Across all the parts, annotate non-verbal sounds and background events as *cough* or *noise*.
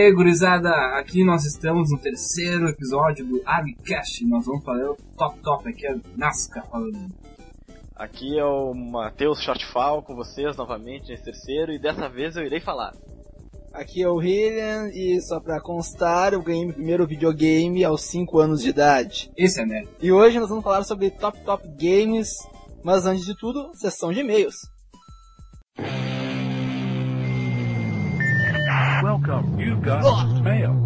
Daí, gurizada, aqui nós estamos no terceiro episódio do AgCast. Nós vamos fazer o top top aqui, é Nasca falando. Aqui é o Matheus Shortfall com vocês novamente nesse terceiro e dessa vez eu irei falar. Aqui é o Hillian e só pra constar, eu ganhei meu primeiro videogame aos 5 anos de idade. Esse é né? E hoje nós vamos falar sobre top top games, mas antes de tudo, sessão de e-mails. Welcome, you've got mail.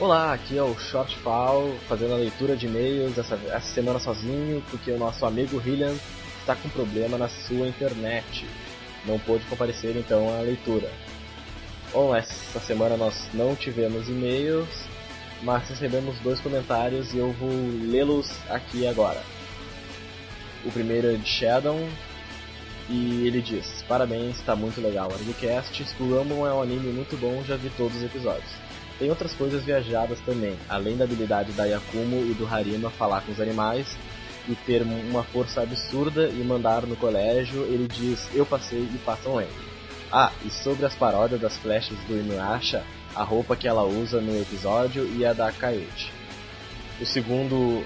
Olá, aqui é o Shortfall fazendo a leitura de e-mails essa, essa semana sozinho porque o nosso amigo Hillian está com problema na sua internet. Não pôde comparecer então à leitura. Bom, essa semana nós não tivemos e-mails, mas recebemos dois comentários e eu vou lê-los aqui agora. O primeiro é de Shadow e ele diz: Parabéns, está muito legal o Argcast. School Rumble é um anime muito bom, já vi todos os episódios. Tem outras coisas viajadas também, além da habilidade da Yakumo e do Harima falar com os animais e ter uma força absurda e mandar no colégio, ele diz: Eu passei e passam ele. Ah, e sobre as paródias das flechas do Inuyasha, a roupa que ela usa no episódio e a da Kaiuchi. O segundo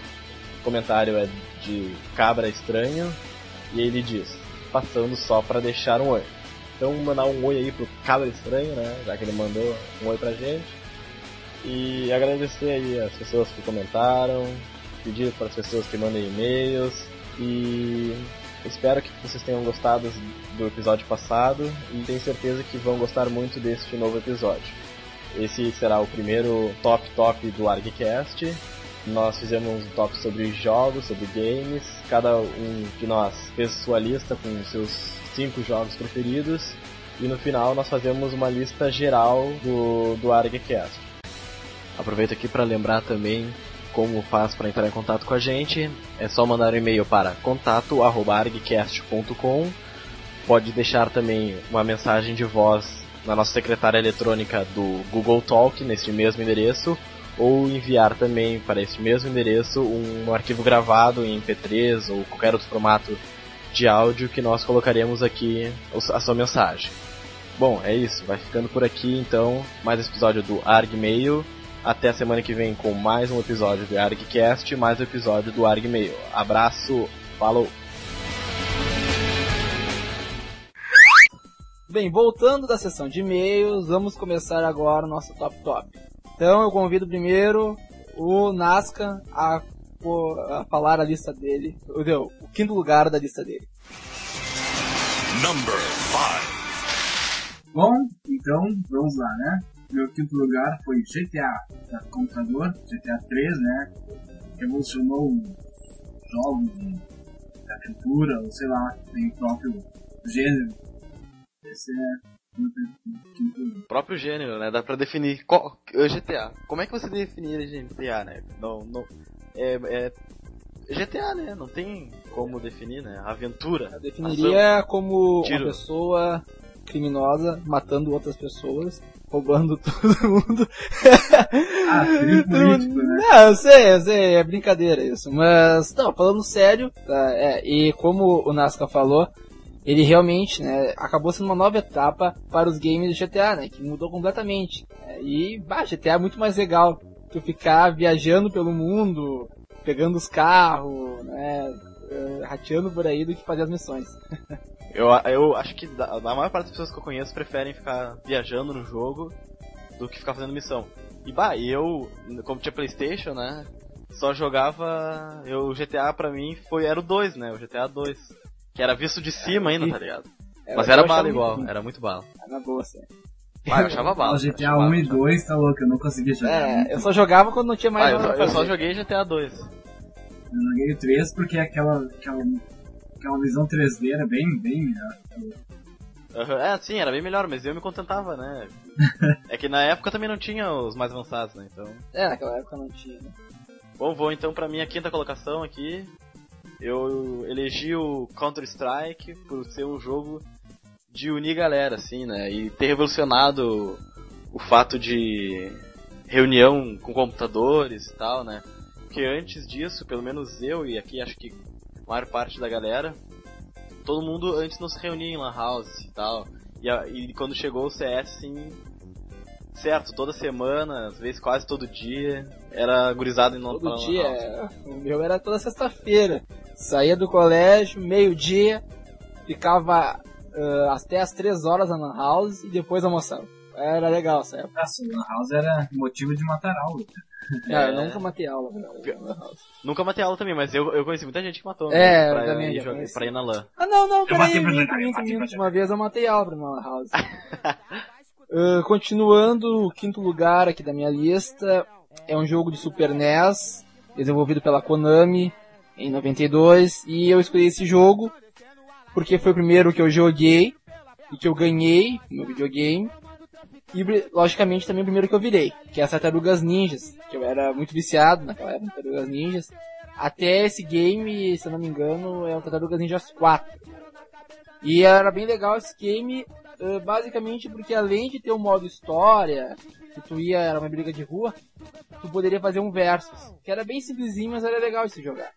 comentário é de Cabra Estranho e ele diz: Passando só para deixar um oi. Então mandar um oi aí pro Cabra Estranho, né? Já que ele mandou um oi pra gente. E agradecer aí as pessoas que comentaram, pedir para as pessoas que mandem e-mails e espero que vocês tenham gostado do episódio passado e tenho certeza que vão gostar muito deste novo episódio. Esse será o primeiro top top do ArgCast. Nós fizemos um top sobre jogos, sobre games. Cada um de nós fez sua lista com seus cinco jogos preferidos. E no final nós fazemos uma lista geral do, do ArgCast. Aproveito aqui para lembrar também como faz para entrar em contato com a gente. É só mandar um e-mail para contato@argcast.com. Pode deixar também uma mensagem de voz na nossa secretária eletrônica do Google Talk neste mesmo endereço ou enviar também para este mesmo endereço um arquivo gravado em MP3 ou qualquer outro formato de áudio que nós colocaremos aqui a sua mensagem. Bom, é isso, vai ficando por aqui então mais esse episódio do ArgMail. Até a semana que vem com mais um episódio do ArgCast, mais um episódio do ArgMail. Abraço, falou! Bem, voltando da sessão de e-mails, vamos começar agora o nosso top top. Então eu convido primeiro o Nasca a, a falar a lista dele, o, o quinto lugar da lista dele. Number 5. Bom, então vamos lá, né? Meu quinto lugar foi GTA da computador, GTA 3, né? Revolucionou jogos de aventura, ou sei lá, tem o próprio gênero. Esse é o quinto lugar. O próprio gênero, né? Dá pra definir qual, GTA. Como é que você definiria GTA, né? Não, não, é, é GTA, né? Não tem como definir, né? Aventura. Eu definiria ação, como tiro. uma pessoa criminosa matando outras pessoas, roubando *laughs* todo mundo. Ah, político, né? Não, eu sei, eu sei, é brincadeira isso. Mas, não, falando sério, tá, é, e como o Nasca falou, ele realmente, né, acabou sendo uma nova etapa para os games do GTA, né, que mudou completamente. É, e, bah, GTA é muito mais legal tu ficar viajando pelo mundo, pegando os carros, né, eh, rateando por aí do que fazer as missões. *laughs* Eu, eu acho que da- a maior parte das pessoas que eu conheço preferem ficar viajando no jogo do que ficar fazendo missão. E bah, eu, como tinha Playstation, né? Só jogava. Eu, o GTA pra mim foi, era o 2, né? O GTA 2. Que era visto de cima ainda, tá ligado? Mas eu era bala muito igual, ruim. era muito bala. Na boa, assim. Ah, eu achava bala. *laughs* Cara, GTA achava 1 bala, e achava- 2, tá louco, eu não consegui jogar. É, eu só jogava quando não tinha mais Ah, eu, só- eu só joguei GTA 2. Eu joguei o 3 porque aquela, aquela, aquela visão 3D era bem, bem melhor. Aham, É, sim, era bem melhor, mas eu me contentava, né? *laughs* é que na época também não tinha os mais avançados, né? Então. É, naquela época não tinha. né? Bom, vou então pra minha quinta colocação aqui. Eu elegi o Counter-Strike por ser um jogo de unir galera, assim, né? E ter revolucionado o fato de reunião com computadores e tal, né? Porque antes disso, pelo menos eu e aqui acho que a maior parte da galera, todo mundo antes não se reunia em lan house e tal. E, a- e quando chegou o CS, assim, certo, toda semana, às vezes quase todo dia, era gurizado em lan Todo lan dia, house. é, o meu era toda sexta-feira. Saía do colégio, meio-dia, ficava ah, até as três horas na Lan House e depois almoçava. Era legal essa época. Nossa, o Lan House era motivo de matar aula. Cara, É. eu nunca matei aula na Lan House. Nunca matei aula também, mas eu, eu conheci muita gente que matou. É, né, eu pra, também ir jogar- pra ir na LAN. Ah, não, não, peraí, matei pra minto, minto, matei pra minto. Uma vez eu matei aula pra uma Lan House. *laughs* Ah, continuando, o quinto lugar aqui da minha lista é um jogo de Super NES, desenvolvido pela Konami em 92, e eu escolhi esse jogo porque foi o primeiro que eu joguei e que eu ganhei no videogame. E logicamente também o primeiro que eu virei, que é as Tartarugas Ninjas, que eu era muito viciado naquela época, Tartarugas Ninjas. Até esse game, se eu não me engano, é o Tartarugas Ninjas 4. E era bem legal esse game, basicamente porque além de ter um modo história, que tu ia, era uma briga de rua, tu poderia fazer um versus, que era bem simplesinho, mas era legal de se jogar.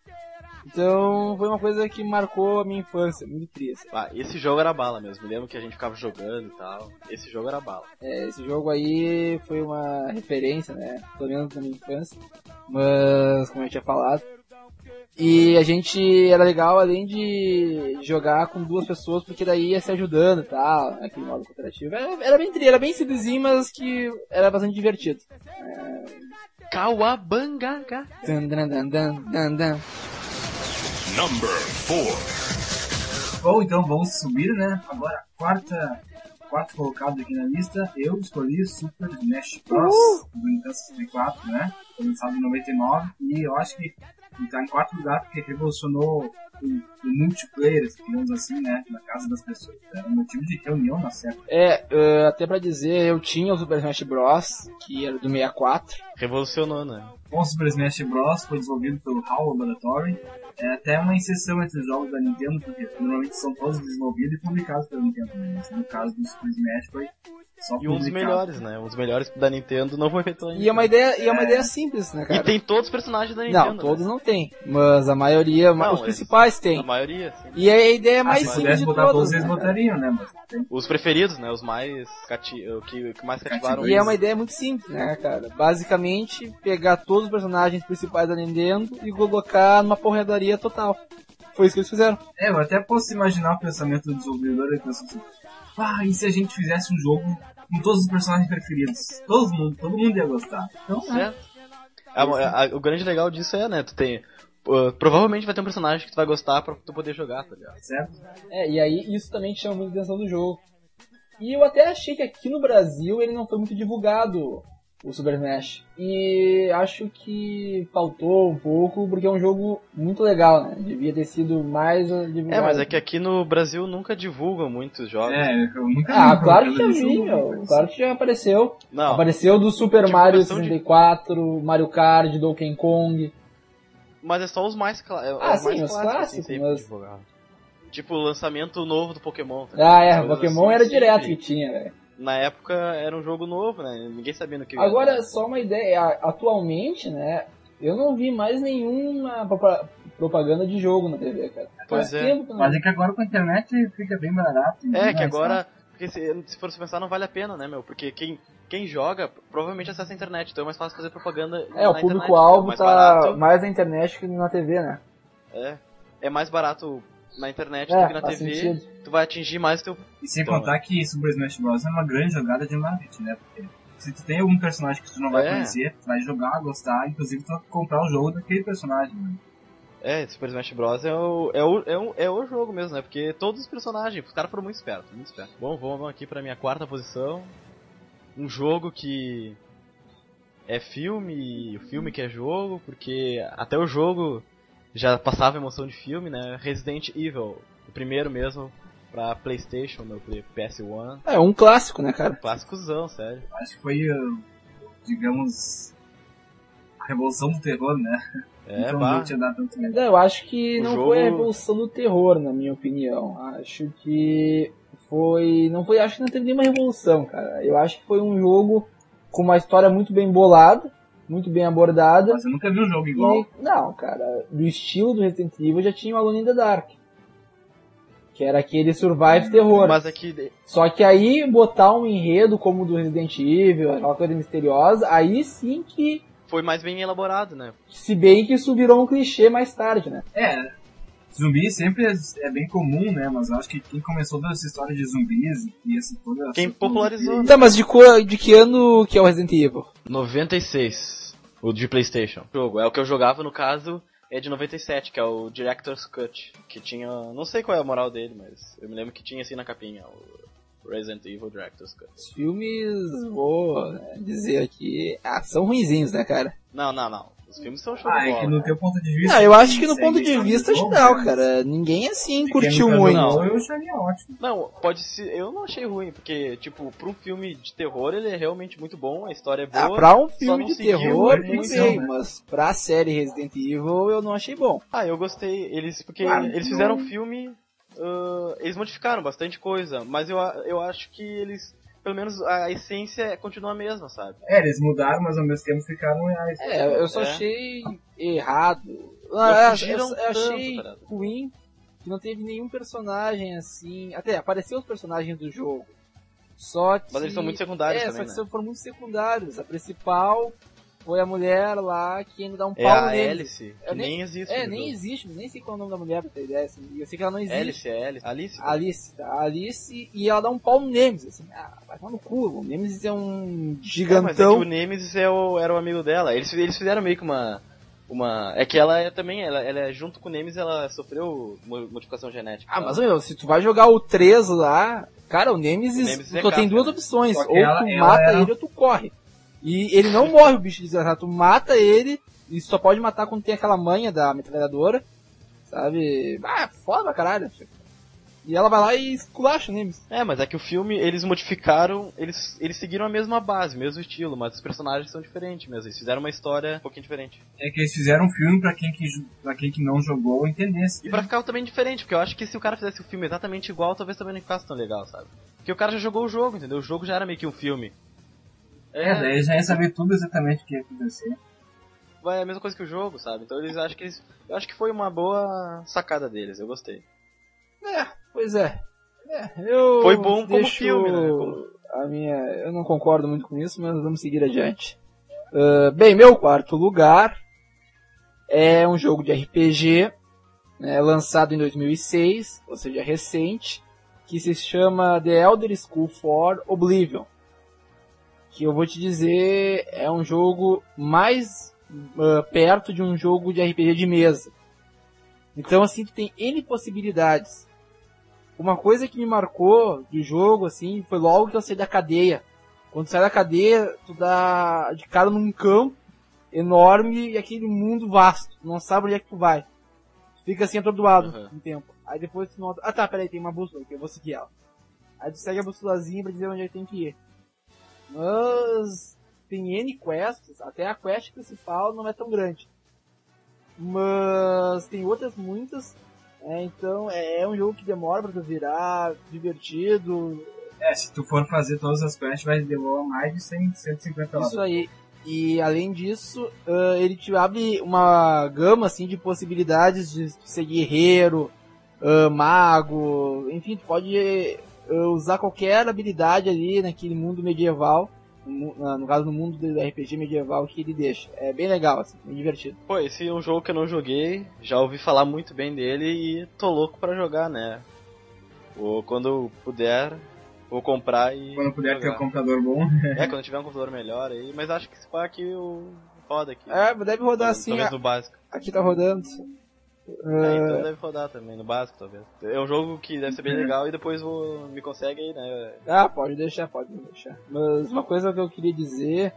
Então foi uma coisa que marcou a minha infância, muito triste. Ah, esse jogo era bala mesmo. Me lembro que a gente ficava jogando e tal. Esse jogo era bala. É, esse jogo aí foi uma referência, né? Pelo menos na minha infância. Mas, como eu tinha falado. E a gente era legal além de jogar com duas pessoas, porque daí ia se ajudando e tal, aquele modo cooperativo. Era, era bem tri, era bem simplesinho, mas que era bastante divertido. Dan, dan, dan, dan, dan. Number four. Bom, então vamos subir, né? Agora, quarta, quarto colocado aqui na lista, eu escolhi Super Smash Bros. do Nintendo 64, né? Foi lançado em 99 e eu acho que ele tá em quarto lugar porque revolucionou o, o multiplayer, digamos assim, né? Na casa das pessoas. Era um motivo de reunião na série. É, eh, até pra dizer, eu tinha o Super Smash Bros, que era do 64. Revolucionou, né? Bom, Super Smash Bros. foi desenvolvido pelo HAL Laboratory. É até uma exceção entre os jogos da Nintendo, porque normalmente são todos desenvolvidos e publicados pela Nintendo. Né? Mas no caso do Super Smash foi só E um dos melhores, né? Um dos melhores da Nintendo não foi feito ainda. E é uma ideia, e é uma ideia simples, né, cara? E tem todos os personagens da Nintendo. Não, todos não tem, mas a maioria, Não, os eles- principais né? tem. A maioria, sim. E a ideia Ah, mais se simples de todas, todos, né, eles cara? botariam, né? Mas tem Os preferidos, né? Os mais cati... o que, o que mais cativaram. E é uma ideia muito simples, né, cara? Basicamente, pegar todos os personagens principais da Nintendo e colocar numa porradaria total. Foi isso que eles fizeram. É, eu até posso imaginar o pensamento do desenvolvedor, ele pensou assim, ah, e se a gente fizesse um jogo com todos os personagens preferidos? Todo mundo, todo mundo ia gostar. Então, é. Certo? A- a- o grande legal disso é, né? Tu tem. uh, provavelmente vai ter um personagem que tu vai gostar pra tu poder jogar, tá ligado? certo? É, e aí isso também chama muita atenção do jogo. E eu até achei que aqui no Brasil ele não foi muito divulgado, o Super Smash. E acho que faltou um pouco, porque é um jogo muito legal, né? Devia ter sido mais uh, divulgado. É, mas é que aqui no Brasil nunca divulgam muitos jogos. É, eu nunca Ah, claro que já vi, jogo, meu. Claro que já apareceu. Não, Apareceu do Super Mario Divulgação de- 64, Mario Kart, Donkey Kong. mas é só os mais, cla é, Ah, os sim, mais os clássicos, clássicos, assim, sempre mas-. Tipo o lançamento novo do Pokémon. tá Ah, é, Coisas Pokémon assim, era sempre. direto que tinha, velho. Na época era um jogo novo, né? Ninguém sabia no que ia Agora, dar. só uma ideia, atualmente, né, eu não vi mais nenhuma propa- propaganda de jogo na TV, cara. Pois Faz é. tempo não Mas é que agora com a internet fica bem barato. É, que agora. Porque se, se for pensar, não vale a pena, né, meu? Porque quem, quem joga provavelmente acessa a internet, então é mais fácil fazer propaganda. É, o público-alvo é tá mais barato. mais na internet que na TV, né? É, é mais barato na internet É, do que na TV. sentido. Tu vai atingir mais teu. E sem Então, contar que Super Smash Bros. é uma grande jogada de marketing, né? Porque se tu tem algum personagem que tu não vai É. conhecer, tu vai jogar, gostar, inclusive tu vai comprar o jogo daquele personagem. Né? É, Super Smash Bros. é o, é o, é o, é o jogo mesmo, né? Porque todos os personagens, os caras foram muito espertos, muito espertos. Bom, vamos aqui pra minha quarta posição. Um jogo que é filme, e o filme que é jogo, porque até o jogo já passava emoção de filme, né? Resident Evil, o primeiro mesmo, pra Playstation, no PS1. É, um clássico, né, cara? Clássicozão, sério. Acho que foi, uh, digamos, a revolução do terror, né? É, então pá. não tinha dado tanto medo. Eu acho que O não jogo- foi a revolução do terror, na minha opinião. Acho que foi. Não foi. Acho que não teve nenhuma revolução, cara. Eu acho que foi um jogo com uma história muito bem bolada, muito bem abordada. Mas eu nunca vi um jogo igual. E, não, cara, do estilo do Resident Evil já tinha o Alone in the Dark. Que era aquele survive terror. Mas aqui. Só que aí botar um enredo como o do Resident Evil, aquela coisa misteriosa, aí sim que. Foi mais bem elaborado, né? Se bem que isso virou um clichê mais tarde, né? É, zumbi sempre é, é bem comum, né? Mas eu acho que quem começou toda essa história de zumbis e essa toda. Quem essa popularizou. Tá, mas de, co- de que ano que é o Resident Evil? 96. O de PlayStation. O jogo. É o que eu jogava, no caso, é de 97, que é o Director's Cut. Que tinha. Não sei qual é a moral dele, mas eu me lembro que tinha assim na capinha. O Resident Evil Director's Cut. Os filmes, vou né, dizer aqui, ah, são ruinzinhos, né, cara? Não, não, não. Os filmes são show Ah, de é bola. que no teu ponto de vista. Não, eu acho que no ponto de vista, jogo, não, né? cara. Ninguém assim curtiu muito. jogou, Eu acharia ótimo. Não, pode ser. Eu não achei ruim, porque, tipo, pra um filme de terror ele é realmente muito bom, a história é Ah, boa. pra um filme não de terror, bem, né? mas pra série Resident Evil eu não achei bom. Ah, eu gostei. Eles. Porque Claro, eles não- fizeram um filme. ah, eles modificaram bastante coisa, mas eu, eu acho que eles. Pelo menos a essência continua a mesma, sabe? É, eles mudaram, mas ao mesmo tempo ficaram reais. É, eu só É. achei errado. Ah, eu, fugiram eu achei tanto, cara. ruim que não teve nenhum personagem assim. Até apareceu os personagens do jogo. Só que. Mas eles são muito secundários é, também, só que né? foram muito secundários. A principal foi a mulher lá que ainda dá um É pau a nele. Alice, que Eu nem, nem- existe. É, nem jogo. existe, nem sei qual é o nome da mulher pra ter ideia. Assim. Eu sei que ela não existe. Alice, é Alice. Alice. A Alice, tá? Alice e ela dá um pau no Nemesis, assim, ah, vai tomar no cu, o Nemesis é um É, mas é que gigantão. o Nemesis é o, era o amigo dela. Eles, eles fizeram meio que uma. uma é que ela é também, ela, ela é junto com o Nemesis, ela sofreu mo- modificação genética. Ah, mas meu, se tu vai jogar o 3 lá, cara, o Nemesis, O Nemesis é só tem capa, duas né? opções, ou ela- tu ela mata era- ele ou tu corre. E ele não morre, o bicho desgraçado, tu mata ele e só pode matar quando tem aquela manha da metralhadora, sabe? Ah, foda pra caralho. E ela vai lá e esculacha o Nemesis. É, mas é que o filme, eles modificaram, eles, eles seguiram a mesma base, mesmo estilo, mas os personagens são diferentes mesmo. Eles fizeram uma história um pouquinho diferente. É que eles fizeram um filme pra quem que, pra quem que não jogou entendesse. E pra ficar também diferente, porque eu acho que se o cara fizesse o filme exatamente igual, talvez também não ficasse tão legal, sabe? Porque o cara já jogou o jogo, entendeu? O jogo já era meio que um filme. É, daí já ia saber tudo exatamente o que ia acontecer. é a mesma coisa que o jogo, sabe? Então eles acham que eles. Eu acho que foi uma boa sacada deles, eu gostei. É, pois é. É, eu Foi bom como filme, né? Como- A minha, eu não concordo muito com isso, mas vamos seguir adiante. Ah, bem, meu quarto lugar é um jogo de RPG né, lançado em 2006, ou seja, recente, que se chama The Elder Scroll for Oblivion. Que eu vou te dizer é um jogo mais ah, perto de um jogo de RPG de mesa. Então assim, tu tem N possibilidades. Uma coisa que me marcou do jogo, assim, foi logo que eu saí da cadeia. Quando sai da cadeia, tu dá de cara num campo enorme e aquele mundo vasto. Tu não sabe onde é que tu vai. Tu fica assim atordoado Uhum. um tempo. Aí depois tu nota, ah tá, peraí, tem uma bússola aqui, eu vou seguir ela. Aí tu segue a bússolazinha pra dizer onde é que tem que ir. Mas tem N quests, até a quest principal não é tão grande. Mas tem outras muitas é, então é, é um jogo que demora pra tu virar, divertido, É, se tu for fazer todas as quests, vai demorar mais de 100, 150 horas. isso aí. E além disso, ah, ele te abre uma gama assim de possibilidades de ser guerreiro, ah, mago, enfim, tu pode usar qualquer habilidade ali naquele mundo medieval, no, caso no mundo do RPG medieval que ele deixa. É bem legal, assim, bem divertido. Pô, esse é um jogo que eu não joguei, já ouvi falar muito bem dele e tô louco pra jogar, né? Ou quando puder, vou comprar e. Quando puder ter um jogar. computador bom. É, quando tiver um computador melhor aí, mas acho que esse pá aqui o roda aqui. É, deve rodar assim, Talvez a- básico. aqui tá rodando. É, então deve rodar também, no básico talvez. É um jogo que deve ser bem legal e depois vou, me consegue aí, né? Ah, pode deixar, pode deixar. Mas uma coisa que eu queria dizer,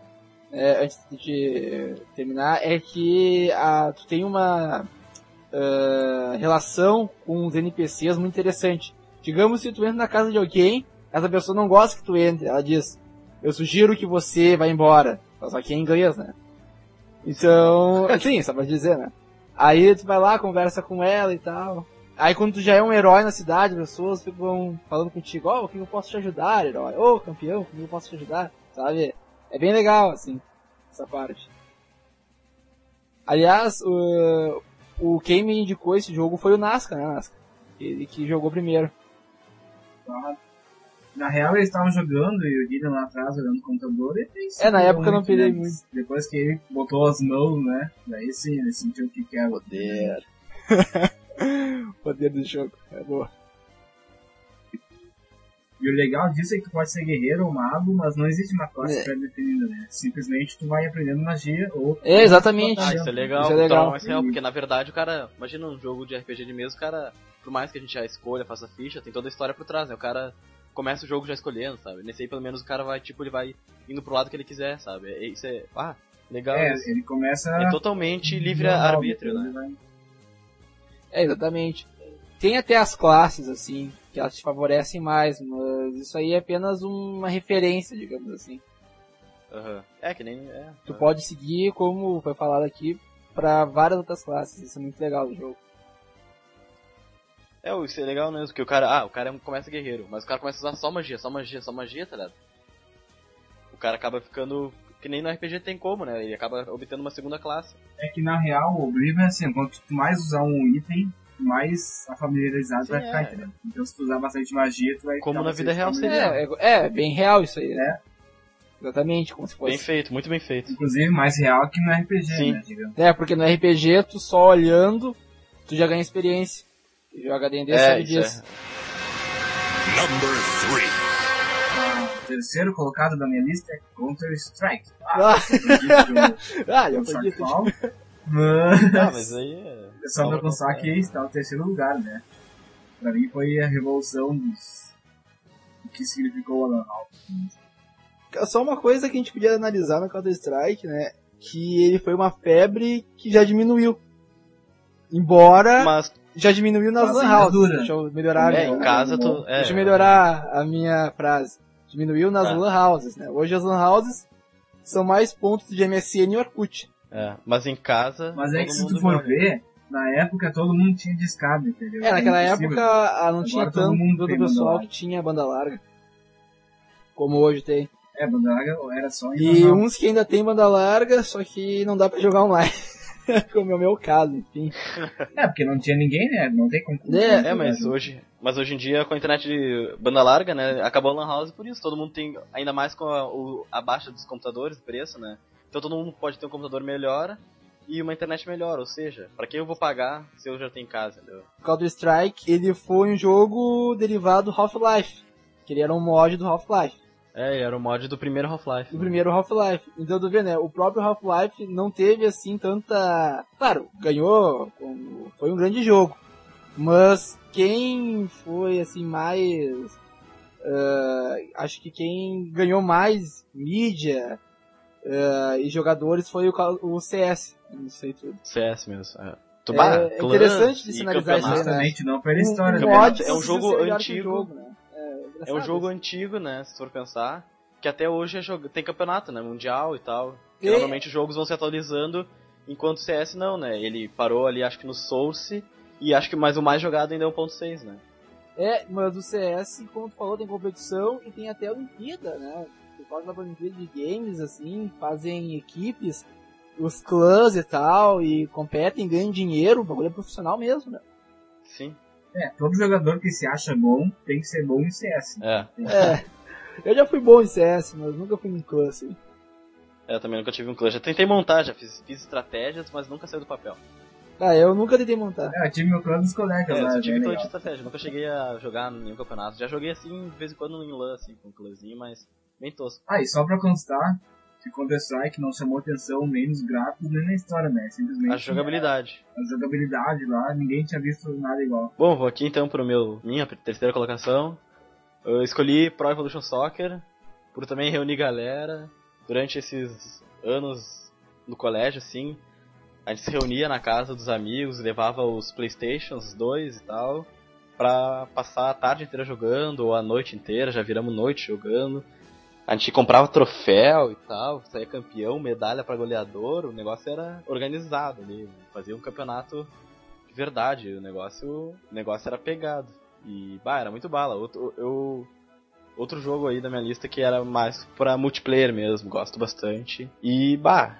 é, antes de terminar, é que ah, tu tem uma ah, relação com os NPCs muito interessante. Digamos se tu entra na casa de alguém, essa pessoa não gosta que tu entre, ela diz, eu sugiro que você vá embora. Só que é em inglês, né? Então, *laughs* sim, só pra dizer, né? Aí tu vai lá, conversa com ela e tal. Aí quando tu já é um herói na cidade, as pessoas ficam falando contigo, ó, oh, o que eu posso te ajudar, herói? Ô, oh, campeão, o que eu posso te ajudar? Sabe? É bem legal, assim, essa parte. Aliás, o, o quem me indicou esse jogo foi o Nasca, né, Nasca? Ele que jogou primeiro. Na real, eles estavam jogando e o Gideon lá atrás jogando no computador e É, na época eu não pirei muito. Depois que ele botou as mãos, né? Daí sim, ele sentiu o que que era. Poder. *laughs* Poder do jogo, é boa. E o legal disso é que tu pode ser guerreiro ou mago, mas não existe uma classe É. pré-definida, né? Simplesmente tu vai aprendendo magia ou... É, exatamente. Ah, isso é legal, Isso é legal. Então, mais real, porque na verdade o cara, imagina um jogo de RPG de mesa, o cara, por mais que a gente já escolha, faça ficha, tem toda a história por trás, né? O cara começa o jogo já escolhendo, sabe? Nesse aí pelo menos o cara vai, tipo, ele vai indo pro lado que ele quiser, sabe? É- Isso é, ah, legal. É, isso. ele começa... É totalmente livre normal, arbítrio, ele né? vai- É, exatamente. Tem até as classes, assim, que elas te favorecem mais, mas isso aí é apenas uma referência, digamos assim. Aham. É que nem. É, Tu pode seguir, como foi falado aqui, pra várias outras classes. Isso é muito legal do jogo. É, isso é legal mesmo, que o cara, ah, o cara começa guerreiro, mas o cara começa a usar só magia, só magia, só magia, tá ligado? O cara acaba ficando, que nem no RPG tem como, né? Ele acaba obtendo uma segunda classe. É que na real o Oblivion é assim, quanto tu mais usar um item, mais a familiarizado Sim, vai ficar, é. entendeu? Então se tu usar bastante magia, tu vai Como ficar na vida real familiarizado. É, é, é bem real isso aí. É. Exatamente, como se fosse. Bem feito, muito bem feito. Inclusive mais real que no RPG, Sim. né, digamos. É, porque no RPG, tu só olhando, tu já ganha experiência. Joga D&D É, sabe isso disso. Number three. O terceiro colocado da minha lista é Counter-Strike. Ah, Ah, *laughs* ah, já o foi dito. Shortfall. Mas... Ah, mas aí é... É só pra constar que está no terceiro lugar, né? Pra mim foi a revolução dos... O que significou o Alan Hall. Só uma coisa que a gente podia analisar no Counter-Strike, né? Que ele foi uma febre que já diminuiu. Embora Mas, já diminuiu nas lan ainda houses. Deixa eu melhorar. é, minha- em casa tu... É, Deixa eu melhorar a minha frase. Diminuiu nas Ah. lan houses, né? Hoje as lan houses são mais pontos de MSN e Orkut. É, mas em casa... Mas é que se tu for joga. ver, na época todo mundo tinha discado, entendeu? É, naquela Era impossível. época ah, não Agora tinha todo tanto mundo do pessoal que tinha banda larga. Como hoje tem. É, banda larga era só em E uns que ainda tem banda larga, só que não dá pra jogar online. Como é o meu caso, enfim. É, porque não tinha ninguém, né? Não tem como. É, É, mas hoje, mas hoje em dia com a internet de banda larga, né, acabou a lan house por isso. Todo mundo tem, ainda mais com a, o, a baixa dos computadores, o preço, né. Então todo mundo pode ter um computador melhor e uma internet melhor. Ou seja, pra que eu vou pagar se eu já tenho em casa, entendeu? Counter-Strike, ele foi um jogo derivado do Half-Life. Que ele era um mod do Half-Life. É, era o mod do primeiro Half-Life. do primeiro Half-Life. Então tu vê, né? O próprio Half-Life não teve assim tanta. Claro, ganhou, foi um grande jogo. Mas quem foi assim mais. ah, acho que quem ganhou mais mídia ah, e jogadores foi o, o CS. Não sei tudo. CS mesmo. É, É, é interessante de sinalizar isso aí, né? Não pela história, Um né? mod É um jogo antigo. É, um jogo antigo, né, se for pensar, que até hoje é jogo- tem campeonato, né, mundial e tal. E- Normalmente os jogos vão se atualizando, enquanto o CS não, né? Ele parou ali, acho que no Source, e acho que mais o mais jogado ainda é 1.6, né? É, mas o CS, como tu falou, tem competição e tem até a Olimpíada, né? Por causa da Olimpíada de Games, assim, fazem equipes, os clãs e tal, e competem, ganham dinheiro, o bagulho é profissional mesmo, né? Sim. É, todo jogador que se acha bom tem que ser bom em CS. É. É, eu já fui bom em CS, mas nunca fui em clã, assim. É, Eu também nunca tive um clã. Já tentei montar, já fiz, fiz estratégias, mas nunca saiu do papel. Ah, eu nunca tentei montar. É, eu tive meu clã dos colegas É, eu lá. só tive clã de estratégia, nunca cheguei a jogar em nenhum campeonato. Já joguei assim, de vez em quando em LAN, assim, com um clãzinho, mas bem tosco. Ah, e só pra constar, que Counter-Strike não chamou atenção nem nos gráficos nem na história, né? Simplesmente A jogabilidade. a jogabilidade lá, ninguém tinha visto nada igual. Bom, vou aqui então pro meu minha terceira colocação. Eu escolhi Pro Evolution Soccer por também reunir galera durante esses anos no colégio assim. A gente se reunia na casa dos amigos, levava os Playstations 2 e tal, pra passar a tarde inteira jogando ou a noite inteira, já viramos noite jogando. A gente comprava troféu e tal, saía campeão, medalha pra goleador, o negócio era organizado ali, fazia um campeonato verdade. O negócio, o negócio era pegado. E, bah, era muito bala. Outro, eu, outro jogo aí da minha lista que era mais pra multiplayer mesmo, gosto bastante. E, bah,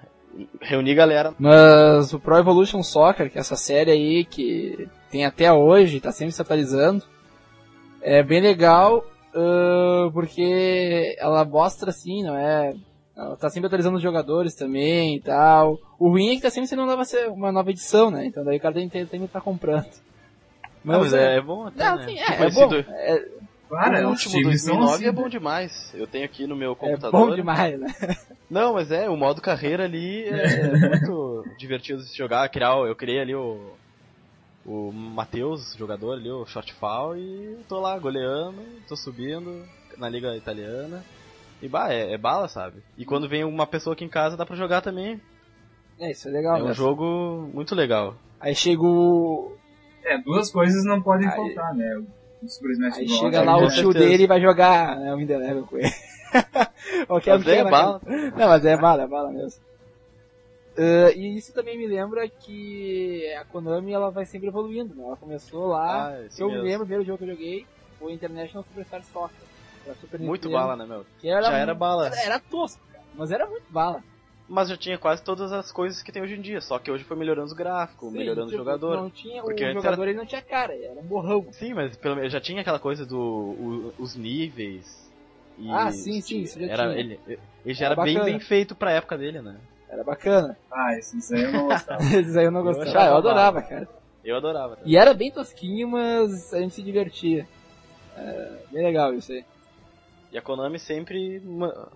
reuni galera. Mas o Pro Evolution Soccer, que é essa série aí que tem até hoje, tá sempre se atualizando, é bem legal, uh, porque ela mostra assim, não é? Ela tá sempre atualizando os jogadores também e tal. O ruim é que tá sempre sendo uma nova, uma nova edição, né? Então daí o cara tem, tem, tem que estar tá comprando. Mas, não, mas é, é, bom até, não, né? Sim, é, é bom. É, Claro, o último 2009 assim, é bom demais. Eu tenho aqui no meu computador. É bom demais, né? *laughs* Não, mas é, o modo carreira ali é, é *laughs* muito divertido de se jogar. Criar, eu criei ali o o Matheus, jogador ali, o Shortfall, e tô lá goleando, tô subindo na liga italiana. E bah, é, é, bala, sabe? E quando vem uma pessoa aqui em casa dá pra jogar também. É, isso é legal. É um jogo muito legal. Aí chega o. É, duas coisas não podem Aí... faltar, né? Super Smash Aí chega lá o tio dele e vai jogar né, o Indelevel com ele. *laughs* Qualquer mas é bala. Não, mas é bala, é bala mesmo. Uh, e isso também me lembra que a Konami ela vai sempre evoluindo, né? Ela começou lá, ah, eu me lembro, o primeiro jogo que eu joguei foi International Superstar Soccer. Super muito Nintendo, bala, né, meu? Era, já era bala. Era, era tosco, cara, mas era muito bala. Mas já tinha quase todas as coisas que tem hoje em dia, só que hoje foi melhorando os gráficos, Sim, melhorando tipo, o jogador. Não tinha, porque o jogador era... ele não tinha cara, era um borrão. Sim, mas pelo já tinha aquela coisa do o, os níveis. ah, sim, sim, isso já era, tinha. Ele, ele já era, era bem, bem feito pra época dele, né? Era bacana. Ah, esses aí eu não gostava. *laughs* esses aí eu não gostava. Eu ah, eu adorava, cara. Eu adorava. Também. E era bem tosquinho, mas a gente se divertia. É, bem legal isso aí. E a Konami sempre,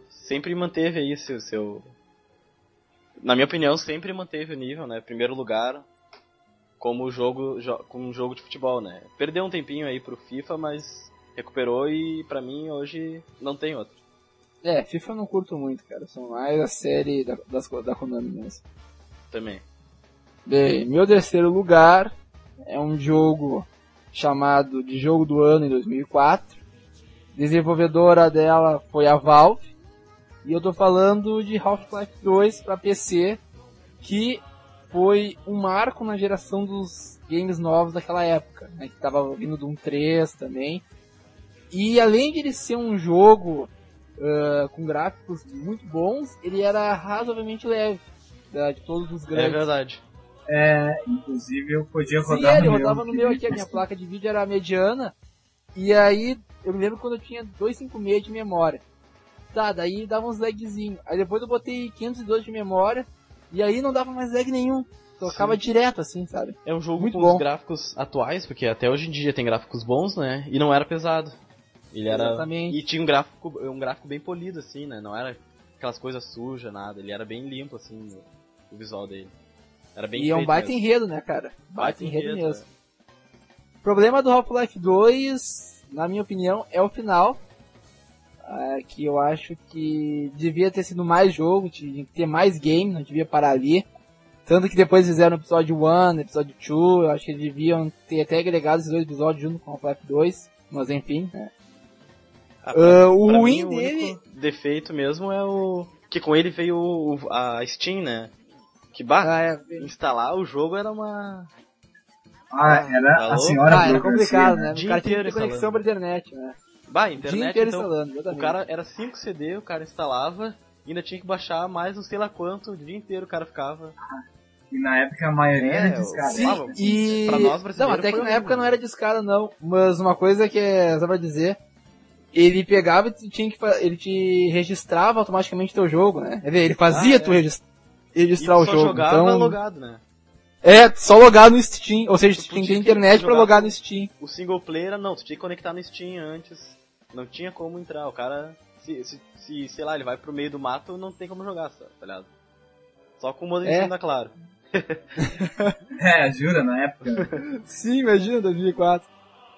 sempre manteve aí seu, seu. Na minha opinião, sempre manteve o nível, né? Primeiro lugar como jogo, jo, como um jogo de futebol, né? Perdeu um tempinho aí pro FIFA, mas recuperou e pra mim hoje não tem outro. É, FIFA eu não curto muito, cara. São mais a série da, das, da Konami mesmo. Também. Bem, meu terceiro lugar é um jogo chamado de Jogo do Ano em 2004. Desenvolvedora dela foi a Valve. E eu tô falando de Half-Life 2 para PC, que foi um marco na geração dos games novos daquela época, né, que tava vindo do 1 3 também. E além de ele ser um jogo uh, com gráficos muito bons, ele era razoavelmente leve da, de todos os grandes. É verdade. É, inclusive eu podia rodar Sim, ele rodava no meu aqui, a minha placa de vídeo era mediana, e aí eu me lembro quando eu tinha 256 de memória. Tá, daí dava uns lagzinho. Aí depois eu botei 512 de memória, e aí não dava mais lag nenhum. Tocava Sim. direto, assim, sabe? É um jogo Muito com bom. os gráficos atuais, porque até hoje em dia tem gráficos bons, né? E não era pesado. Ele era. Exatamente. E tinha um gráfico, um gráfico bem polido, assim, né? Não era aquelas coisas sujas, nada. Ele era bem limpo, assim, o, visual dele. Era bem E é um baita mesmo. enredo, né, cara? Baita, baita enredo, enredo, mesmo. É. O problema do Half-Life 2, na minha opinião, é o final. É, que eu acho que devia ter sido mais jogo, tinha que ter mais game, não devia parar ali. Tanto que depois fizeram o episódio 1, episódio 2, eu acho que deviam ter até agregado esses dois episódios junto com o Half-Life 2, mas enfim. Né? *laughs* Ah, pra, uh, o ruim mim, dele. O defeito mesmo é o. Que com ele veio o, a Steam, né? Que bah, ah, é. instalar o jogo era uma. Ah, era Falou? a senhora ah, era complicado, né? O cara tinha conexão pra internet, né? Bah, internet, então, o cara era 5 CD, o cara instalava, ainda tinha que baixar mais não sei lá quanto, o dia inteiro o cara ficava. E na época a maioria é, era discada. Sim, e... Pra nós Não, até que na época não era discada não, mas uma coisa que é só pra dizer, ele pegava e tinha que ele te registrava automaticamente teu jogo, né? Ele fazia ah, é. tu registrar, registrar o jogo. jogava então, logado, né? É, só logar no Steam, ou seja, tu tinha que ter internet para logar no Steam. O single player não, tu tinha que conectar no Steam antes. Não tinha como entrar, o cara se, se, se sei lá, ele vai pro meio do mato, não tem como jogar, tá ligado? Só com o modo é. claro. *laughs* é, jura, na época. *laughs* Sim, imagina 2004.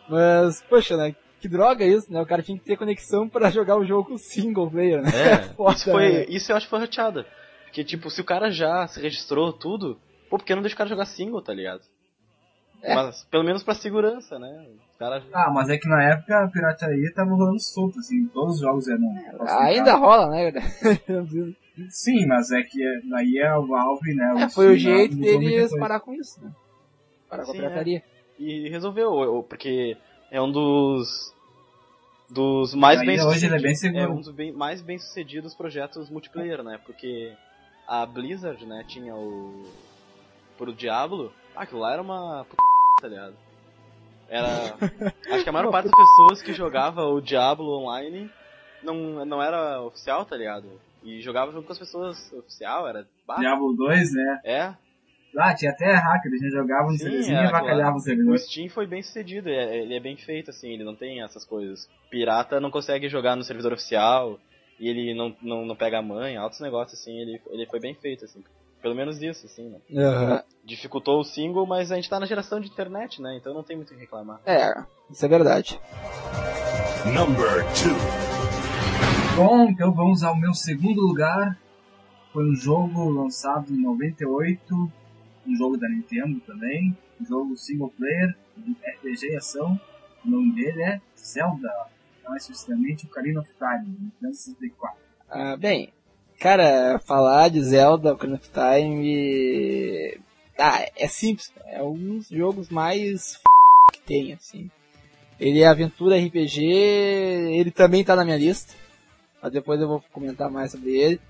Mas, poxa, né? Que droga isso, né? O cara tinha que ter conexão *laughs* para jogar o jogo single player, né? *laughs* É, Foda, isso, foi, né? isso eu acho que foi rateada. Porque, tipo, se o cara já se registrou tudo, pô, por que não deixa o cara jogar single, tá ligado? É. Mas, pelo menos pra segurança, né? Cara... Ah, mas é que na época a pirataria tava rolando solto, assim, todos os jogos eram. Ainda rola, né? *laughs* Sim, mas é que daí é o Valve, né? É, foi o jeito deles parar com isso, né? Para com a Sim, pirataria. E resolveu, porque é um dos. Dos mais bem hoje ele é bem seguro. É um dos bem- mais bem sucedidos projetos multiplayer, né? Porque a Blizzard, né, tinha o. Pro Diablo, ah, aquilo lá era uma puta, tá ligado? Era. *laughs* Acho que a maior parte das pessoas que jogava o Diablo online não, não era oficial, tá ligado? E jogava junto com as pessoas oficial, era. bah, Diablo 2, né? É, Ah, tinha até hacker, a gente jogava no era e avacalhava claro. o O servidor. Steam foi bem sucedido, é- ele é bem feito, assim, ele não tem essas coisas. Pirata não consegue jogar no servidor oficial, e ele não, não, não pega a mãe, altos negócios, assim, ele, ele foi bem feito, assim. Pelo menos isso, assim, né? Aham. Dificultou o single, mas a gente tá na geração de internet, né? Então não tem muito o que reclamar. É, isso é verdade. Number two. Bom, então vamos ao meu segundo lugar. Foi um jogo lançado em 98, um jogo da Nintendo também, um jogo single player, RPG e ação. O nome dele é Zelda, mais especificamente Ocarina of Time, Nintendo 64. Ah, bem, cara, falar de Zelda Ocarina of Time. Ah, é simples. É um dos jogos mais f... que tem, assim. Ele é aventura RPG, ele também tá na minha lista. Mas depois eu vou comentar mais sobre ele.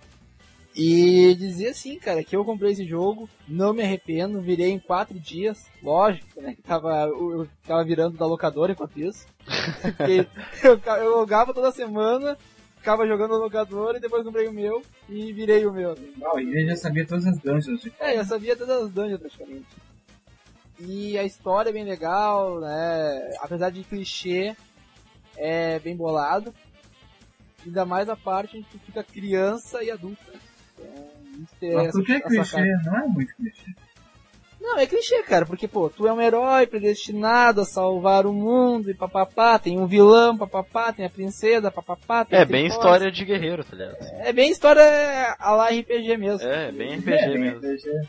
E dizer assim, cara, que eu comprei esse jogo, não me arrependo, virei em quatro dias, lógico, né? Que tava, eu eu tava virando da locadora enquanto isso. *laughs* Eu, eu logava toda semana, ficava jogando no locador e depois comprei o meu e virei o meu. Ah, e ele já sabia todas as dungeons. de- É, eu sabia todas as dungeons praticamente. E a história é bem legal, né? Apesar de clichê, é bem bolado. Ainda mais a parte em que fica criança e adulta. Muito Mas por que essa clichê? sacada. Não é muito clichê. Não, é clichê, cara, porque, pô, tu é um herói predestinado a salvar o mundo e papapá, tem um vilão, papapá, tem a princesa, papapá, tem É bem história de guerreiro, tá ligado? É bem história a lá RPG mesmo. É, bem RPG É, bem mesmo. RPG.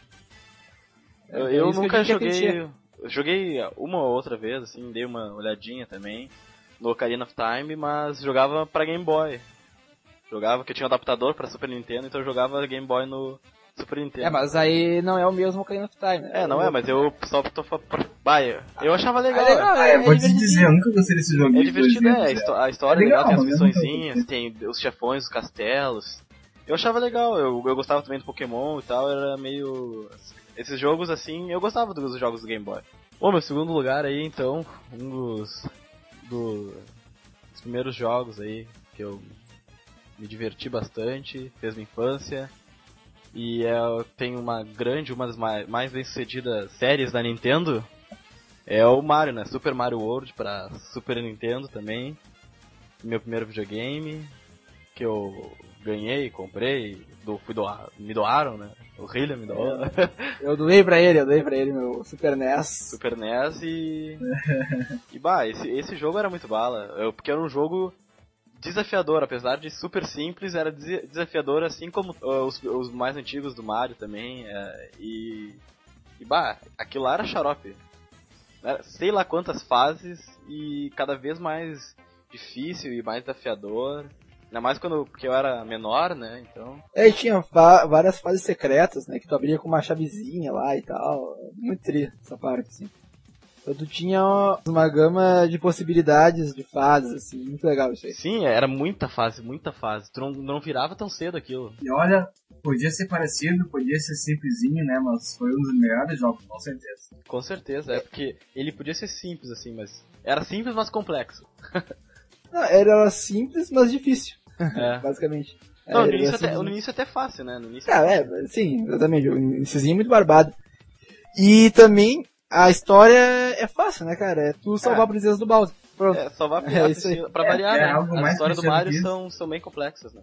Eu, É eu que nunca é joguei. Eu joguei uma ou outra vez, assim, dei uma olhadinha também no Ocarina of Time, mas jogava pra Game Boy. Jogava, que eu tinha um adaptador pra Super Nintendo, então eu jogava Game Boy no Super Nintendo. É, mas aí não é o mesmo Ocarina of Time, né? É, não é, mas eu só tô fa- pra- Bah, eu achava Ah, legal. legal, Ah, é, eu vou é te divertidinho. dizer, eu nunca gostei desse joguinho. É divertido, é, a, história É é legal, legal, tem as missõezinhas, tem os chefões, os castelos. Eu achava legal, eu, eu gostava também do Pokémon e tal, era meio... Esses jogos assim, eu gostava dos jogos do Game Boy. Bom, meu segundo lugar aí, então, um dos, do- dos primeiros jogos aí que eu me diverti bastante, fez minha infância. E é, tem uma grande, uma das mais, mais bem-sucedidas séries da Nintendo, é o Mario, né? Super Mario World pra Super Nintendo também. Meu primeiro videogame que eu ganhei, comprei, do, fui doar, me doaram, né? O Hillian me doou. *laughs* Eu doei pra ele, eu doei pra ele meu Super NES. Super NES e. *laughs* e bah, esse, esse jogo era muito bala. Eu, porque era um jogo desafiador, apesar de super simples, era desafiador assim como uh, os, os mais antigos do Mario também. é, e. E bah, aquilo lá era xarope. Era sei lá quantas fases e cada vez mais difícil e mais desafiador. Ainda mais quando porque eu era menor, né? Então. É, e tinha várias fases secretas, né? Que tu abria com uma chavezinha lá e tal. Muito tri essa parte, assim. Então tu tinha uma gama de possibilidades de fases, assim. Muito legal isso aí. Sim, era muita fase, muita fase. Tu não, não virava tão cedo aquilo. E olha, podia ser parecido, podia ser simplesinho, né? Mas foi um dos melhores jogos, com certeza. Com certeza, é porque ele podia ser simples assim, mas era simples, mas complexo. *laughs* Ah, era simples, mas difícil, É. *laughs* basicamente. Não, no início, assim, até, no início até fácil, né? No início Ah, é, sim, exatamente. O iniciozinho é muito barbado. E também a história é fácil, né, cara? É tu salvar É. a princesa do Bowser. Pronto. é só vai *laughs* É isso aí. pra É, variar, é né? algo As histórias do Mario são, são bem complexas, né?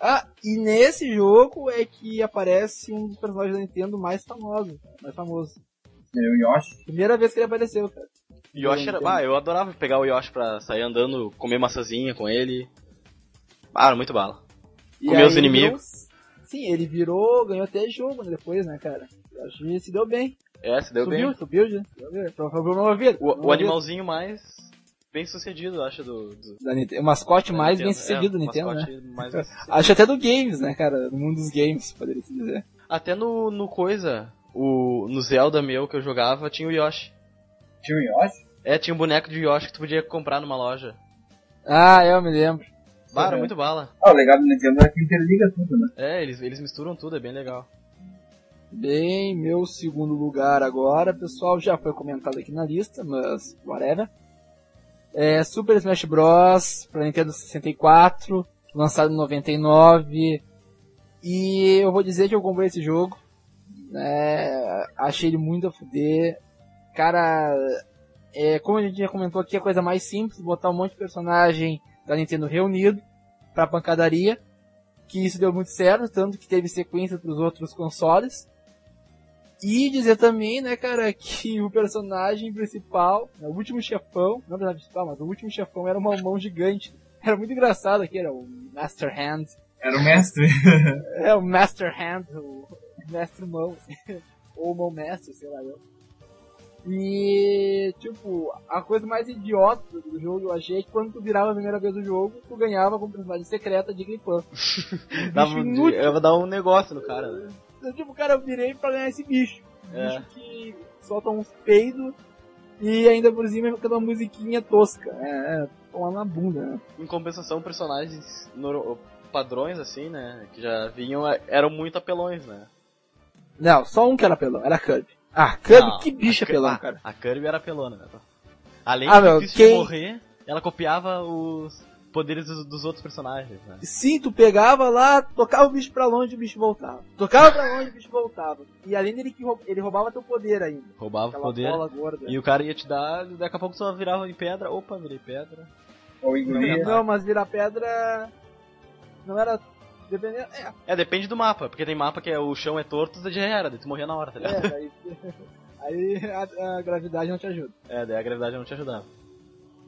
Ah, e nesse jogo é que aparece um dos personagens da Nintendo mais famosos. Mais famoso. É o Yoshi. Primeira vez que ele apareceu, cara. Yoshi era. Ah, eu adorava pegar o Yoshi pra sair andando, comer maçãzinha com ele. Ah, era muito bala. E Comer os inimigos. virou- sim, ele virou, ganhou até jogo né, depois, né, cara? Eu acho que se deu bem. É, se deu subiu, bem. subiu já. Subiu nova vida. O, o animalzinho mais bem sucedido, eu acho, do. do. O mascote da mais Nintendo. bem sucedido é, do Nintendo, né? mais bem *laughs* sucedido. Acho até do games, né, cara? Do mundo dos games, poderia se dizer. Até no, no coisa, o, no Zelda meu que eu jogava tinha o Yoshi. Tinha o Yoshi? É, tinha um boneco de Yoshi que tu podia comprar numa loja. Ah, eu me lembro. Bara, Uhum. muito bala. Ah, o legal do Nintendo é que interliga tudo, né? É, eles, eles misturam tudo, é bem legal. Bem, meu segundo lugar agora, pessoal, já foi comentado aqui na lista, mas whatever. É Super Smash Bros. para Nintendo 64, lançado em 99. E eu vou dizer que eu comprei esse jogo. né, achei ele muito a fuder. Cara, é, como a gente já comentou aqui, é a coisa mais simples, botar um monte de personagem da Nintendo reunido pra pancadaria. Que isso deu muito certo, tanto que teve sequência pros outros consoles. E dizer também, né, cara, *laughs* que o personagem principal, né, o último chefão, não o personagem principal, mas o último chefão era uma mão gigante. Era muito engraçado aqui, era o Master Hand. Era o mestre. *laughs* É o Master Hand, o Mestre Mão. *laughs* Ou Mão Mestre, sei lá eu. E, tipo, a coisa mais idiota do jogo eu achei é que quando tu virava a primeira vez o jogo, tu ganhava com personagem secreta de Gripan. Dava, um- eu vou dar um negócio no cara, né? Então, tipo, cara, eu virei pra ganhar esse bicho. É. Bicho que solta uns peidos e ainda por cima com uma musiquinha tosca. É, é tomar na bunda, né? Em compensação, personagens padrões, assim, né, que já vinham, é, eram muito apelões, né? Não, só um que era pelão, era Kirby. Ah, Kirby, Não, que bicho a Kirby- pelão, ah, cara. A Kirby era pelona, né? Além Ah, de meu, difícil quem- de morrer, ela copiava os poderes dos, dos outros personagens, né? Sim, tu pegava lá, tocava o bicho pra longe o bicho voltava. Tocava pra longe o bicho voltava. E além dele que roub- ele roubava teu poder ainda. Roubava o poder. bola gorda. E o cara ia te dar, daqui a pouco só virava em pedra. Opa, virei pedra. Ou engolia. Não, mas virar pedra não era dependendo, é, É, depende do mapa, porque tem mapa que é, o chão é torto, você já era, daí tu morria na hora, tá ligado? é aí, *laughs* aí a, a gravidade não te ajuda. É, daí a gravidade não te ajudava.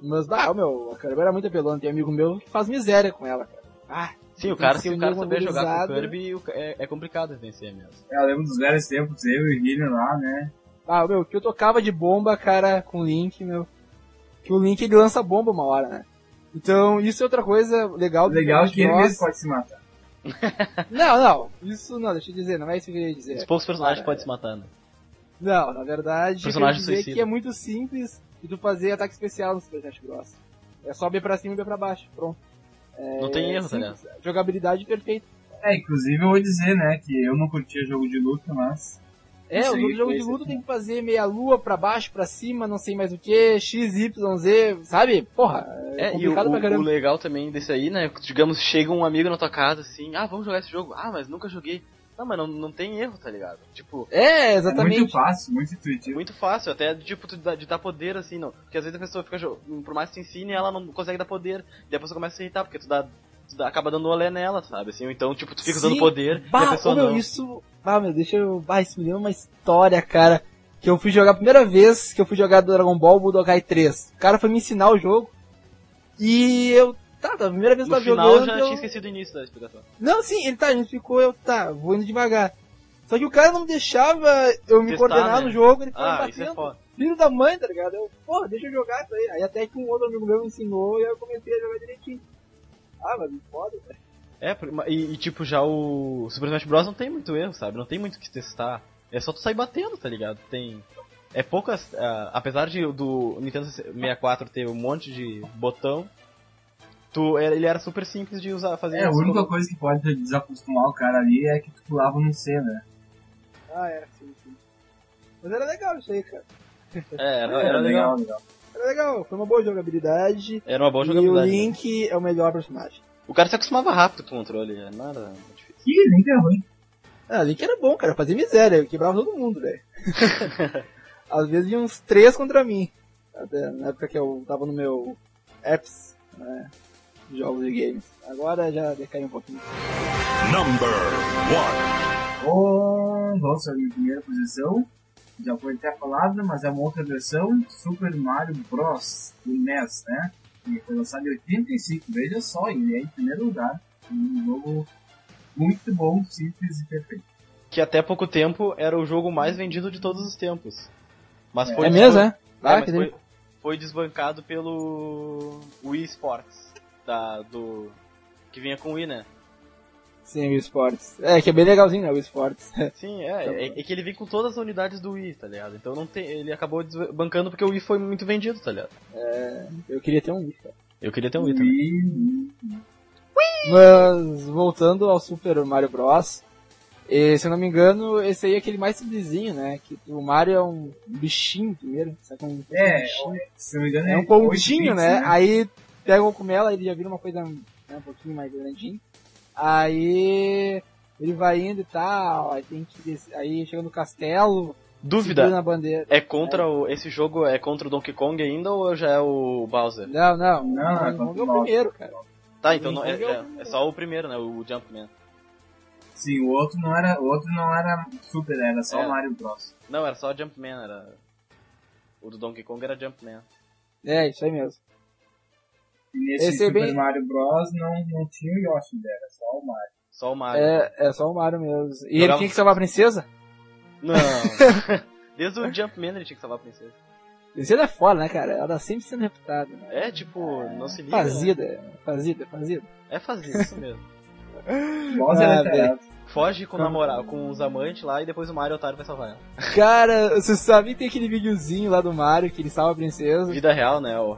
Mas, ah, meu, a Kirby era muito apelona. Tem amigo meu que faz miséria com ela, cara. Ah, Sim, o cara, se o cara saber jogar com o. Kirby, é, é complicado vencer mesmo. Eu lembro dos velhos tempos, eu e o Hillian lá, né? ah, meu, que eu tocava de bomba, cara, com o Link, meu. Que o Link ele lança bomba uma hora, né? Então, isso é outra coisa legal do legal é que ele mesmo pode se matar. *laughs* Não, não, isso não, deixa eu dizer, não é isso que eu queria dizer. Os poucos personagens podem se matando. Não, na verdade, Personagem eu dizer suicida. que é muito simples de tu fazer ataque especial no Super Smash Bros. É só B pra cima e B pra baixo, pronto. É Não tem erro, tá simples, Jogabilidade perfeita. É, inclusive eu vou dizer, né, que eu não curtia jogo de luta, mas. É, o jogo de luta tem que fazer meia lua pra baixo, pra cima, não sei mais o que, X, Y, Z, sabe? Porra, é, É, e o, complicado pra o caramba. legal também desse aí, né? Digamos, chega um amigo na tua casa assim, ah, vamos jogar esse jogo. Ah, mas nunca joguei. Não, mas não, não tem erro, tá ligado? Tipo, É, É exatamente. muito fácil, muito intuitivo. muito fácil, até tipo, de dar poder assim, não. Porque às vezes a pessoa fica, por mais que tu ensine, ela não consegue dar poder. E a pessoa começa a se irritar, porque tu dá. Tu dá- acaba dando olé nela, sabe? Assim, ou então, tipo, tu fica usando Sim. poder e Bah, a pessoa meu, não. isso. Ah, meu, deixa eu. Ah, isso me lembra uma história, cara. Que eu fui jogar a primeira vez que eu fui jogar Dragon Ball Budokai 3. O cara foi me ensinar o jogo. E eu. Tá, tá, a primeira vez que eu tava final jogando. já eu... tinha esquecido o início da explicação. Não, sim, ele tá, ele ficou, eu, tá, vou indo devagar. Só que o cara não deixava eu me Testar, coordenar né? no jogo, ele ficava Ah, é batendo. foda. Filho da mãe, tá ligado? Eu, porra, deixa eu jogar isso aí. Aí até que um outro amigo meu me ensinou e aí eu comecei a jogar direitinho. Ah, mas foda, velho. É, e, e, tipo, já o Super Smash Bros. não tem muito erro, sabe? Não tem muito o que testar. É só tu sair batendo, tá ligado? Tem. É poucas. ah, apesar de do Nintendo 64 ter um monte de botão, tu, era- ele era super simples de usar, fazer É, a única coisa que pode desacostumar o cara ali é que tu pulava no C, né? Ah, é, sim, sim. Mas era legal isso aí, cara. É, era, era legal. legal. Era legal, foi uma boa jogabilidade. Era uma boa e o jogabilidade. né? Link é o melhor personagem. O cara se acostumava rápido com o controle, é nada muito difícil. Ih, que é ruim. Ah, o Link era bom, cara, fazia miséria, eu quebrava todo mundo, velho. *laughs* Às vezes vinha uns três contra mim. Até na época que eu tava no meu apps, né, jogos de games. Agora já decaiu um pouquinho. Number one. Bom, vamos para a minha primeira posição. Já foi até falado, mas é uma outra versão. Super Mario Bros. do NES, né? E foi lançado em 85. Veja só, ele é em primeiro lugar. Um jogo muito bom, simples e perfeito. Que até pouco tempo era o jogo mais vendido de todos os tempos. Mas foi é mesmo, é? É, Ah, mas que foi, foi desbancado pelo Wii Sports, da, do, que vinha com o Wii, né? Sim, o Wii Sports. É, que é bem legalzinho, né, o Wii Sports. *laughs* Sim, é, é, é que ele vem com todas as unidades do Wii, tá ligado? Então não tem, ele acabou desbancando porque o Wii foi muito vendido, tá ligado? É, eu queria ter um Wii, cara. Eu queria ter um Wii também. Wii, Mas, voltando ao Super Mario Bros. E, se eu não me engano, esse aí é aquele mais simplesinho, né? Que o Mario é um bichinho primeiro, sabe? Um É, bichinho. se não me engano, É um oito pontinho, bits, né? Aí pega o cogumelo, ele já vira uma coisa né, um pouquinho mais grandinho. Aí ele vai indo e tal, aí tem que descer, aí chega no castelo, Dúvida, segura na bandeira. é contra o. Esse jogo é contra o Donkey Kong ainda ou já é o Bowser? Não, não, Não, é não, é o o Bowser. primeiro, cara. Tá, então não, é, Kong é o é- é só o primeiro, né? O Jumpman. Sim, o outro não era, o outro não era Super, era só É. o Mario Bros. Não, era só Jumpman, era. O do Donkey Kong era Jumpman. É, isso aí mesmo. E nesse Esse é Super bem- Mario Bros não, não tinha o Yoshi, era só o Mario. Só o Mario. É, é só o Mario mesmo. E ele tinha que salvar a princesa? Não. *laughs* Desde o Jumpman ele tinha que salvar a princesa. Princesa é foda, né, cara? Ela tá sempre sendo reputada. Né? É, tipo, não se liga. né? Fazida, fazida, fazida. É fazer isso mesmo. *laughs* Bowser Ah, tarado. Foge com, o namora- com os amantes lá e depois o Mario otário vai salvar ela. Cara, você sabe que tem aquele videozinho lá do Mario que ele salva a princesa? Vida real, né? O...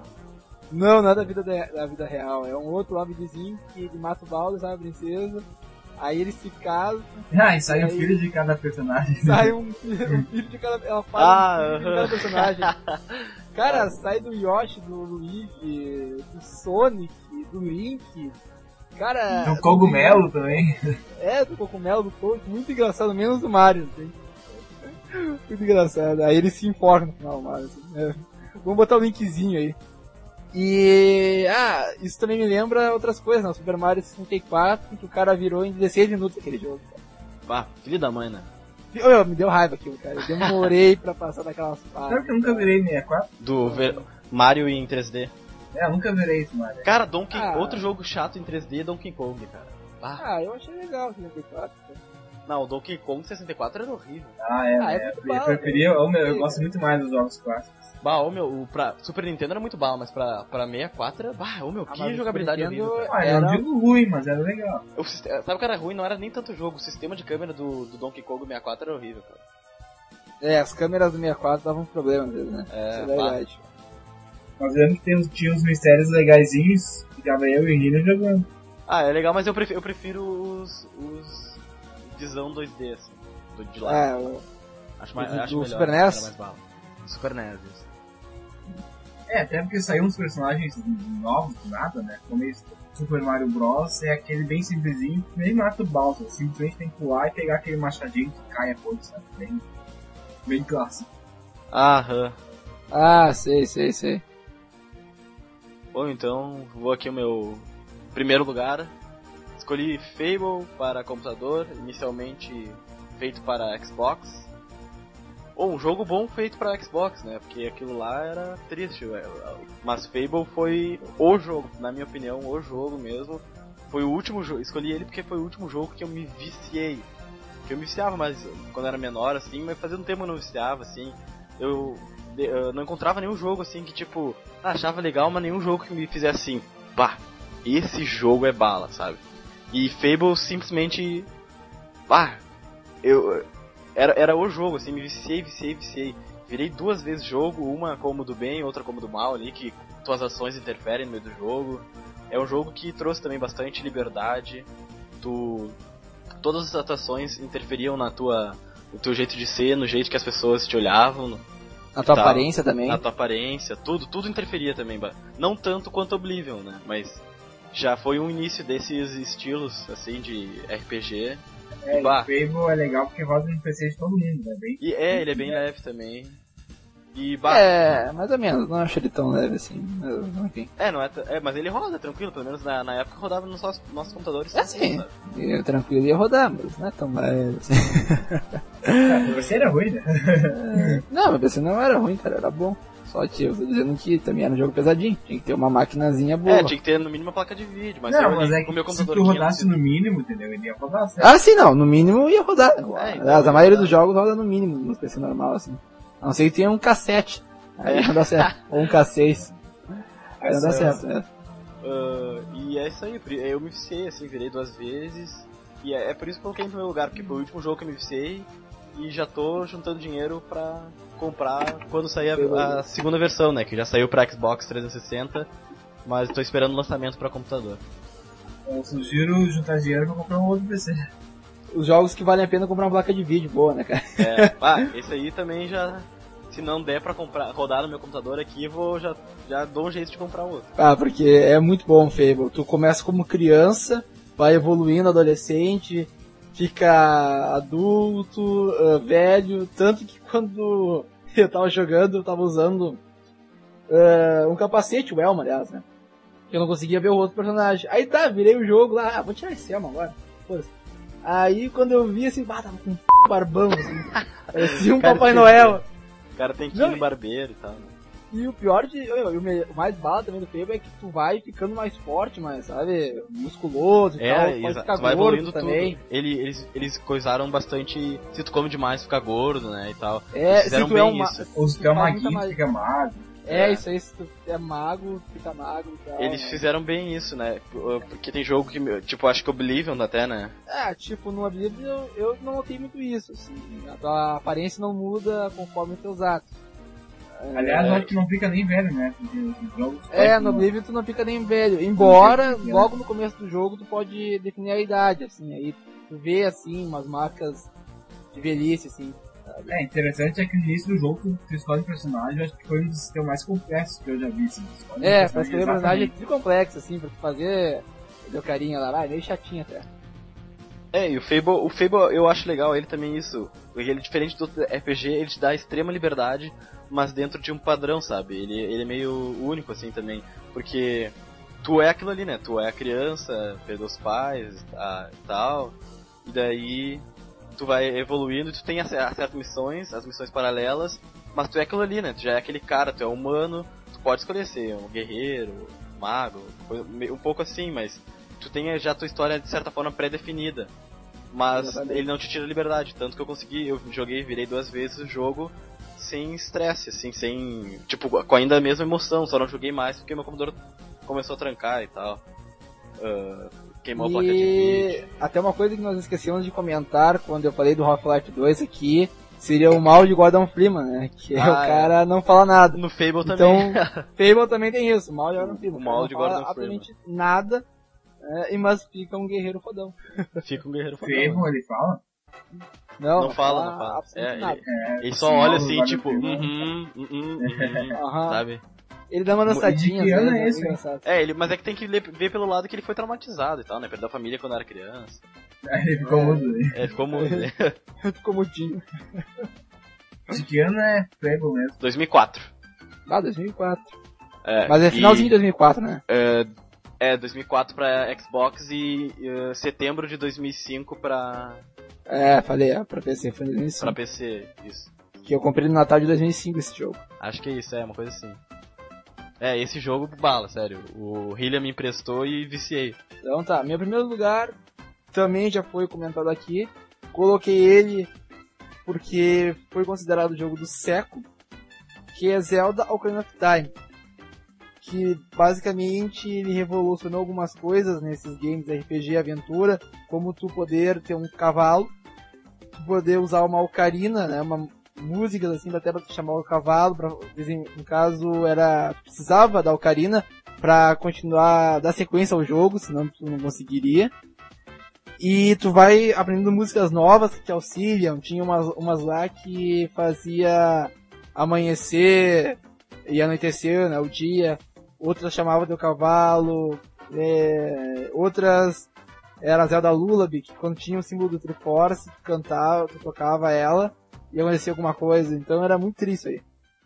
Não, não é da vida, da, da vida real. É um outro lá videozinho que ele mata o salva a princesa. Aí eles se casam, Ah, e sai Aí- filho de cada personagem. sai um, filho- um filho de cada. Ela faz Ah, um filho de cada personagem. *laughs* Cara, sai do Yoshi, do Luigi, do Sonic, do Link. Cara. Do cogumelo também. É, do cogumelo, do Toad, muito engraçado, menos do Mario, assim. *laughs* Muito engraçado. Aí ele se enforca no final, o Mario. Assim, é. Vamos botar o linkzinho aí. E. Ah, isso também me lembra outras coisas, né? O Super Mario 64, que o cara virou em 16 minutos aquele jogo. Ah, filho da mãe, né? Ô, meu, me deu raiva aquilo, cara. Eu demorei *laughs* pra passar daquelas Sabe partes. que eu nunca virei 64? Do ver... Mario em 3D. É, eu nunca virei esse Mario. Cara, Donkey... Ah. outro jogo chato em 3D é Donkey Kong, cara. Ah, Ah, eu achei legal o 64. cara. não, o Donkey Kong 64 era horrível. Ah, é, Ah, é é, muito eu preferia, meu, eu É. gosto muito mais dos jogos clássicos. Bah, ô meu, o pra Super Nintendo era muito bala, mas pra, pra 64 era. Bah, ô meu, Ah, que jogabilidade Nintendo horrível. Cara. Ah, eu Era- digo ruim, mas era legal. O Sabe o que era ruim? Não era nem tanto o jogo, o sistema de câmera do, do Donkey Kong 64 era horrível, cara. É, as câmeras do 64 davam problema às vezes, né? É, Isso é verdade. Mas eu lembro que tinha uns mistérios legaisinhos, ficava eu e o Rino jogando. Ah, é legal, mas eu prefiro, eu prefiro os. os. visão 2D, assim. Do de lá. É, o- acho mais, do- acho do melhor, Super era NES? mais bala. Super NES, isso. É, até porque saíram uns personagens novos do nada, né? Como esse Super Mario Bros. é aquele bem simplesinho, que nem mata o Bowser, simplesmente tem que pular e pegar aquele machadinho que cai a coisa, sabe? Bem, bem clássico. Aham. Ah, sei, sei, sei. Bom, então vou aqui o meu primeiro lugar. Escolhi Fable para computador, inicialmente feito para Xbox. Ou um jogo bom feito para Xbox, né? Porque aquilo lá era triste. ué. Mas Fable foi o jogo, na minha opinião, o jogo mesmo. Foi o último jogo. Escolhi ele porque foi o último jogo que eu me viciei. Que eu me viciava, mas quando era menor, assim, mas fazia um tempo eu não viciava, assim. Eu, eu não encontrava nenhum jogo assim que tipo, achava legal, mas nenhum jogo que me fizesse assim, pá, esse jogo é bala, sabe? E Fable simplesmente, pá, eu era, era o jogo, assim, me viciei, viciei, viciei. Virei duas vezes jogo, uma como do bem, outra como do mal ali, que tuas ações interferem no meio do jogo. É um jogo que trouxe também bastante liberdade. Tu, todas as atuações interferiam na tua, no teu jeito de ser, no jeito que as pessoas te olhavam, Na tua Tá. aparência também. na tua aparência, tudo, tudo interferia também, não tanto quanto Oblivion, né? Mas já foi um início desses estilos assim de RPG. É, o Fable é legal porque roda no PC de todo mundo, né? Bem, E é, ele é bem leve também. E bah, É, mais ou menos, não acho ele tão leve assim. mas, Enfim. é, não é, é, mas ele roda tranquilo, pelo menos na, na época rodava nos nossos, nossos computadores. É sim, sabe? e tranquilo ia rodar, mas não é tão leve assim. Ah, você era ruim, né? *laughs* Não, meu PC não era ruim, cara, era bom. Só que eu tô dizendo que também era um jogo pesadinho. Tinha que ter uma maquinazinha boa. É, tinha que ter no mínimo uma placa de vídeo, mas não, eu mas é o meu que se computador tu 500 rodasse no mínimo, entendeu? Ele ia rodar certo. Ah, sim, não. No mínimo ia rodar. É, então, Aliás, a ia maioria rodar. dos jogos roda no mínimo no PC normal, assim. A não ser que tenha um cassete. Aí É. não dá certo. Ou um K6. Aí não dá Essa- certo, né? Ah, e é isso aí, eu me viciei, assim, virei duas vezes. E é, é por isso que eu coloquei em primeiro lugar, porque foi o último jogo que eu me viciei e já tô juntando dinheiro pra comprar quando sair a, a segunda versão, né? Que já saiu pra Xbox 360, mas tô esperando o lançamento pra computador. Eu sugiro juntar dinheiro pra comprar um outro PC. Os jogos que valem a pena comprar uma placa de vídeo boa, né, cara? É, *laughs* ah, esse aí também já. Se não der pra comprar, rodar no meu computador aqui, vou já, já dou um jeito de comprar outro. Ah, porque é muito bom Fable. Tu começa como criança, vai evoluindo adolescente, fica adulto, uh, velho, tanto que quando *laughs* eu tava jogando, eu tava usando uh, um capacete, o Elma, aliás, né? Eu não conseguia ver o outro personagem. Aí tá, virei o jogo lá, ah, vou tirar esse Elma agora. Aí quando eu vi assim, bah, tava com um barbão, assim. *laughs* Parecia um Cara, Papai que- Noel. O cara tem que ir no barbeiro e tal. né? E o pior de. O, o o mais bala também do Fable é que tu vai ficando mais forte, mas, sabe, musculoso e tal. É, Pode exa- ficar tu vai gordo evoluindo também. tudo. Ele, eles, eles coisaram bastante. Se tu come demais, fica gordo, né? E tal. É, Eles se fizeram tu é bem um isso. Ou se tu é maguinho, fica magro. É, É. isso aí, se tu é mago, fica magro e tal. Eles né? fizeram bem isso, né? Porque tem jogo que, tipo, acho que Oblivion até, né? É, tipo, no Oblivion eu, eu não notei muito isso, assim. A tua aparência não muda conforme os teus atos. Aliás, eu acho que não fica nem velho, né? É, no Oblivion tu não fica nem velho. Embora, logo no começo do jogo, tu pode definir a idade, assim. Aí tu vê, assim, umas marcas de velhice, assim. É, interessante é que no início do jogo tu, escolhe o personagem, eu acho que foi um dos sistemas mais complexos que eu já vi. Assim. É, um pra escolher o personagem é exatamente. tudo complexo, assim, pra tu fazer. Deu carinha lá, vai, meio chatinho até. É, e o Fable, o Fable eu acho legal ele também isso. Ele diferente do outro RPG, ele te dá extrema liberdade, mas dentro de um padrão, sabe? Ele, ele é meio único assim também, porque tu é aquilo ali, né? Tu é a criança, perdeu os pais, ah, e tal. E daí tu vai evoluindo e tu tem as, as certas missões, as missões paralelas, mas tu é aquilo ali, né? Tu já é aquele cara, tu é humano, tu pode escolher ser um guerreiro, um mago, um pouco assim, mas tu tem já a tua história de certa forma pré-definida. Mas ele não te tira a liberdade, tanto que eu consegui, eu joguei, virei duas vezes o jogo sem estresse, assim, sem. Tipo, com ainda a mesma emoção, só não joguei mais porque meu computador começou a trancar e tal. Ah, queimou a placa de E vídeo. até uma coisa que nós esquecemos de comentar quando eu falei do Half-Life 2 aqui, seria o mal de Gordon Freeman, né? Que Ah, o cara não fala nada. No Fable Então, também. *laughs* Fable também tem isso, o mal de Gordon Freeman. O mal Não de fala Gordon absolutamente nada, é, e mas fica um guerreiro fodão. Fica um guerreiro fodão. Fable, ele fala? Não, Não fala, não fala. absolutamente É, nada. É, Ele só sim, olha assim, tipo, uhum, uhum, uhum, sabe? Ele dá uma dançadinha, de que ano né? é esse. É, ele, mas é que tem que ver pelo lado que ele foi traumatizado e tal, né? Perdeu a família quando era criança. *laughs* Aí ele ficou mudo aí. É, ficou muito. né? *laughs* Ficou mudinho. De que ano é Fable mesmo? 2004. Ah, 2004. É, Mas é e- finalzinho de 2004, né? É, é 2004 pra Xbox e eh, setembro de 2005 pra, É, falei, é, pra PC, foi em 2005. pra PC, isso. Que eu comprei no Natal de 2005 esse jogo. Acho que é isso, é uma coisa assim. É, esse jogo bala, sério. O Hillian me emprestou e viciei. Então tá, meu primeiro lugar também já foi comentado aqui. Coloquei ele porque foi considerado o jogo do século, que é Zelda Ocarina of Time. Que basicamente ele revolucionou algumas coisas nesses games RPG aventura, como tu poder ter um cavalo, tu poder usar uma ocarina, né, uma músicas assim até tu chamar o cavalo, pra, no caso era precisava da ocarina pra continuar dar sequência ao jogo, senão tu não conseguiria. E tu vai aprendendo músicas novas que te auxiliam. Tinha umas, umas lá que fazia amanhecer e anoitecer, né, o dia. Outras chamava teu cavalo. é, outras era a Zelda Lullaby, que quando tinha o símbolo do Triforce, tu cantava, tu tocava ela e acontecia alguma coisa. Então era muito triste aí.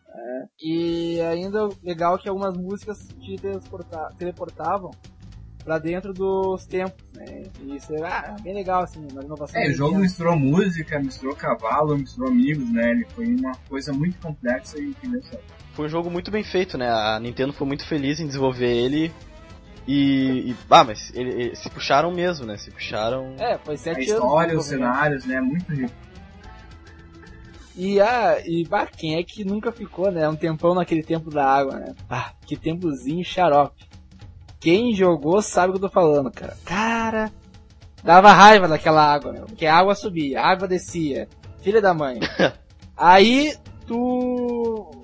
É, e ainda legal que algumas músicas te teleporta- teleportavam pra dentro dos tempos, né? E isso era ah, bem legal, assim, uma inovação. É, o jogo misturou música, misturou cavalo, misturou amigos, né? Ele foi uma coisa muito complexa e que deu certo. Foi um jogo muito bem feito, né? A Nintendo foi muito feliz em desenvolver ele. E. e ah, mas ele- ele- se puxaram mesmo, né? Se puxaram. É, foi A sete anos. história, de os cenários, né? Muito rico. E, ah, e, bah, quem é que nunca ficou, né? Um tempão naquele tempo da água, né? Ah, que tempozinho xarope. Quem jogou sabe o que eu tô falando, cara. Cara, Dava raiva daquela água, meu, porque a água subia, a água descia. Filha da mãe. *laughs* Aí tu.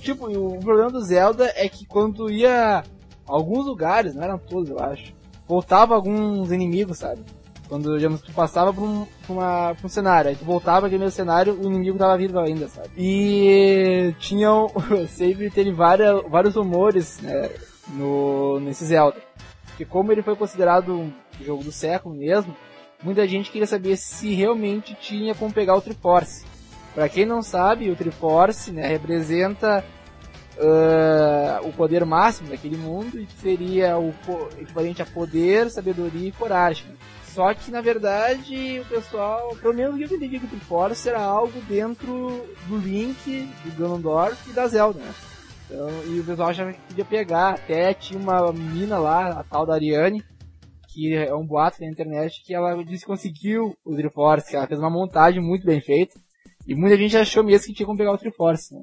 Tipo, o problema do Zelda é que quando ia alguns lugares, não eram todos, eu acho, voltava alguns inimigos, sabe? Quando digamos, tu passava por um, por uma, um cenário, aí tu voltava aquele mesmo cenário, o inimigo tava vivo ainda, sabe? E tinham. *laughs* Sempre teve várias, vários rumores né, no, nesse Zelda. Porque como ele foi considerado um jogo do século mesmo, muita gente queria saber se realmente tinha como pegar o Triforce. Pra quem não sabe, o Triforce né, representa ah, o poder máximo daquele mundo e seria o equivalente a poder, sabedoria e coragem. Só que na verdade o pessoal, pelo menos eu entendi que o Triforce era algo dentro do Link, do Ganondorf e da Zelda, né? Então, e o pessoal achava que podia pegar, até tinha uma mina lá, a tal da Ariane, que é um boato na internet, que ela disse que conseguiu o Triforce, que ela fez uma montagem muito bem feita. E muita gente achou mesmo que tinha como pegar o Triforce, né?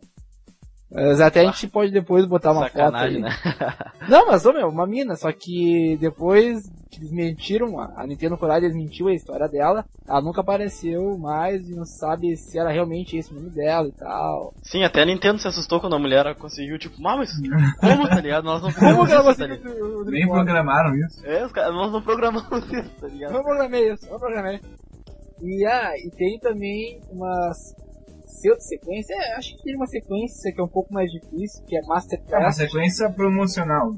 Mas até a gente pode depois botar uma foto. aí. né? *laughs* Não, mas ô meu, uma mina, só que depois que eles mentiram, a Nintendo Coragem desmentiu a história dela, ela nunca apareceu mais e não sabe se era realmente esse o nome dela e tal. Sim, até a Nintendo se assustou quando a mulher conseguiu, tipo, ah, mas como, tá ligado? Nós não *laughs* Como que ela programamos isso, tá conseguiu Nem programaram isso. É, os caras, nós não programamos *laughs* isso, tá ligado? não programei isso, eu não programei. E, ah, e tem também umas pseudo-sequência, é, acho que tem uma sequência que é um pouco mais difícil, que é Master É uma sequência promocional.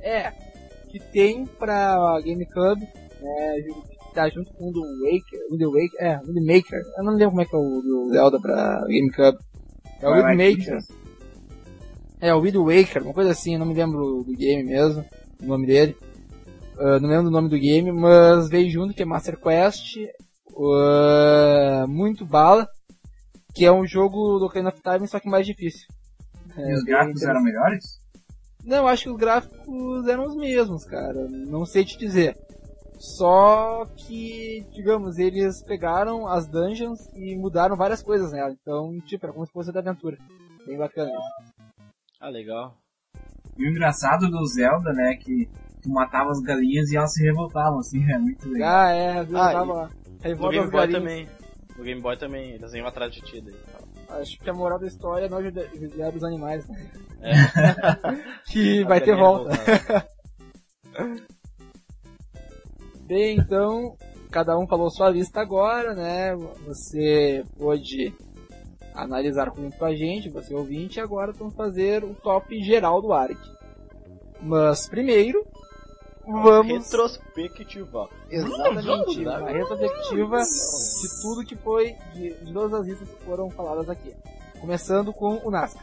É, que tem pra GameCube, né, que tá junto com o do Waker, o The Waker, é, o The Maker, eu não lembro como é que é o do Zelda pra GameCube. É o Wind Maker. É, o Wind Waker, uma coisa assim, eu não me lembro do game mesmo, o nome dele. Ah, não lembro do nome do game, mas veio junto que é Master Quest, ah, muito bala, que é um jogo do Ocarina of Time, só que mais difícil. É, E os bem gráficos eram melhores? não, eu acho que os gráficos eram os mesmos, cara. Não sei te dizer. Só que, digamos, eles pegaram as dungeons e mudaram várias coisas nela. Então, tipo, era como se fosse da aventura. Bem bacana. Ah, legal. E o engraçado do Zelda, né, que tu matava as galinhas e elas se revoltavam, assim, *laughs* é muito legal. Ah, é, viu? Ah, tava lá. No Revolta Game Boy também. No Game Boy também, eles iam atrás de ti daí. Acho que a moral da história é não judiar judiar dos animais, né? É. *laughs* que vai ter volta. *laughs* Bem, então, cada um falou sua lista agora, né? Você pôde analisar com a gente, você ouvinte, e agora vamos fazer o top geral do ARC. Mas primeiro, vamos Retrospectiva. exatamente Vamos, uma retrospectiva de tudo que foi, de, de todas as listas que foram faladas aqui. Começando com o Nasca.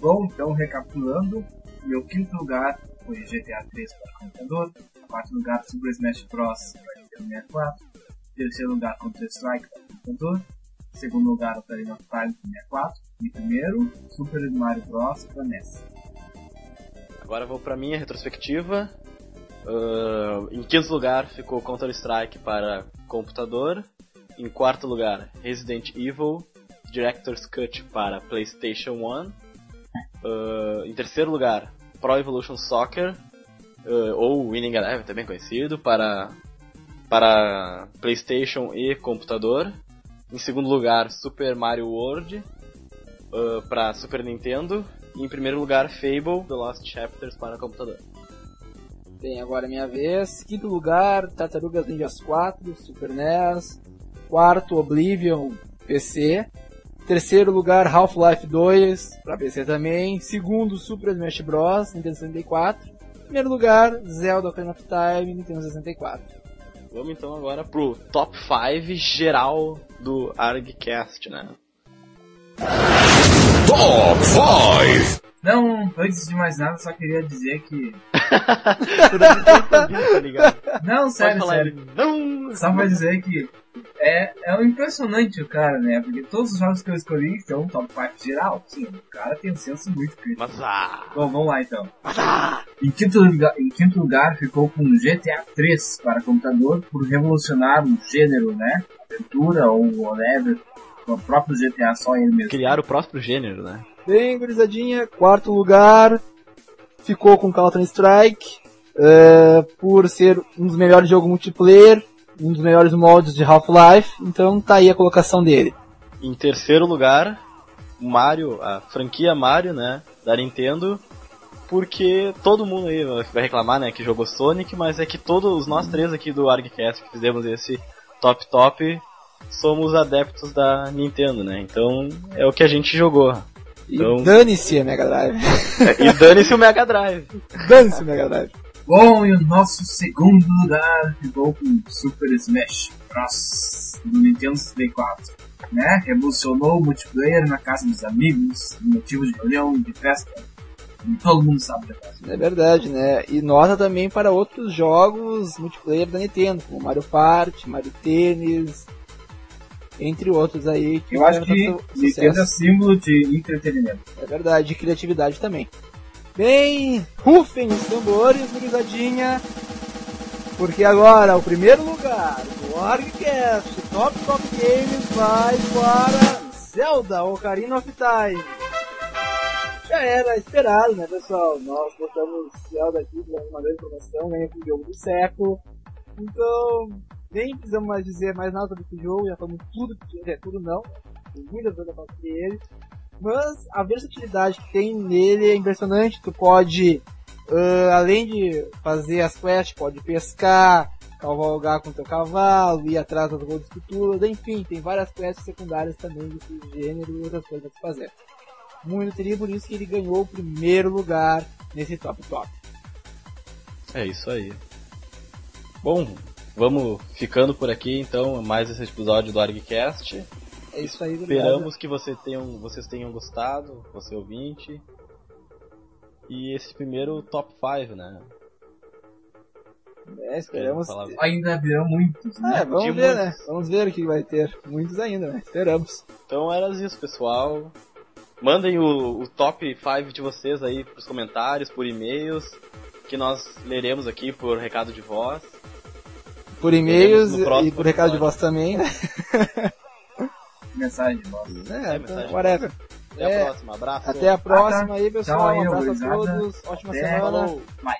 Bom, então, recapitulando, meu quinto lugar foi GTA 3 para computador, quarto lugar Super Smash Bros. para Nintendo 64, terceiro lugar Counter Strike para computador, segundo lugar Ocarina of Time para 64 e primeiro Super Mario Bros. para NES. Agora vou pra minha retrospectiva. Ah, em quinto lugar ficou Counter Strike para computador. Em quarto lugar, Resident Evil Director's Cut para PlayStation 1. Ah, em terceiro lugar, Pro Evolution Soccer, ah, ou Winning Eleven, também conhecido, para, para PlayStation e computador. Em segundo lugar, Super Mario World para Super Nintendo. E em primeiro lugar, Fable The Lost Chapters para computador. Bem, agora é minha vez. Quinto lugar, Tartarugas Ninjas 4, Super NES. Quarto, Oblivion, PC. Terceiro lugar, Half-Life 2, para PC também. Segundo, Super Smash Bros, Nintendo 64. Primeiro lugar, Zelda Ocarina of Time, Nintendo 64. Vamos então agora pro top 5 geral do ArgCast, né? Top 5. Não, antes de mais nada, só queria dizer que. *laughs* tá? Não, sério, sério. Não! Só pra dizer que é, é um impressionante o cara, né? Porque todos os jogos que eu escolhi são um top 5 geral. Sim, o cara tem um senso muito crítico. Mas ah! Bom, vamos lá então. Em quinto, lugar, em quinto lugar ficou com GTA 3 para computador por revolucionar o gênero, né? Aventura ou whatever. O próprio GTA só ele mesmo. Criar o próprio gênero, né? Bem, gurizadinha, quarto lugar ficou com Counter Strike. eh, por ser um dos melhores jogos multiplayer, um dos melhores mods de Half-Life, então tá aí a colocação dele. Em terceiro lugar, Mario, a franquia Mario, né, da Nintendo, porque todo mundo aí vai reclamar, né, que jogou Sonic, mas é que todos nós três aqui do ArgCast que fizemos esse top top somos adeptos da Nintendo, né? Então é o que a gente jogou. E Então- dane-se a Mega Drive. *laughs* E dane-se o Mega Drive. dane-se o Mega Drive. Bom, e o nosso segundo lugar ficou com Super Smash Bros. do Nintendo 64. Né? Revolucionou o multiplayer na casa dos amigos, motivo de reunião, de festa. E todo mundo sabe da. É verdade, né? E nota também para outros jogos multiplayer da Nintendo, como Mario Party, Mario Tênis, entre outros aí. Eu acho que Nintendo é símbolo de entretenimento. É verdade, de criatividade também. Bem, rufem os tambores, gurizadinha, porque agora o primeiro lugar do ArgCast Top Top Games vai para Zelda Ocarina of Time. Já era esperado, né, pessoal? Nós botamos Zelda aqui, fizemos uma grande promoção, ganha com o jogo do século. Então, nem precisamos mais dizer mais nada sobre esse jogo, já falamos tudo, é tudo não. Tem muita coisa pra fazer ele. Mas a versatilidade que tem nele é impressionante. Tu pode, ah, além de fazer as quests, pode pescar, cavalgar com teu cavalo, ir atrás das grandes esculturas, enfim, tem várias quests secundárias também desse gênero e outras coisas pra fazer. Muito teria por isso que ele ganhou o primeiro lugar nesse top top. É isso aí. Bom, vamos ficando por aqui então, mais esse episódio do ArgCast. É isso aí. Esperamos que você tenham, vocês tenham gostado, você ouvinte. E esse primeiro top 5, né? É, esperamos. Falar- Ainda virão muitos, né? É, vamos de ver, né? muitos. Vamos ver o que vai ter. Muitos ainda, né? Esperamos. Então era isso, pessoal. Mandem o, o top 5 de vocês aí pros comentários, por e-mails, que nós leremos aqui por recado de voz. Por e-mails e por recado de voz também, né? *laughs* Mensagem de voz. É, É, mensagem. whatever. Até É. a próxima. Abraço. Até a próxima aí, pessoal. Um abraço a todos. Ótima Até. semana. Falou. Vai.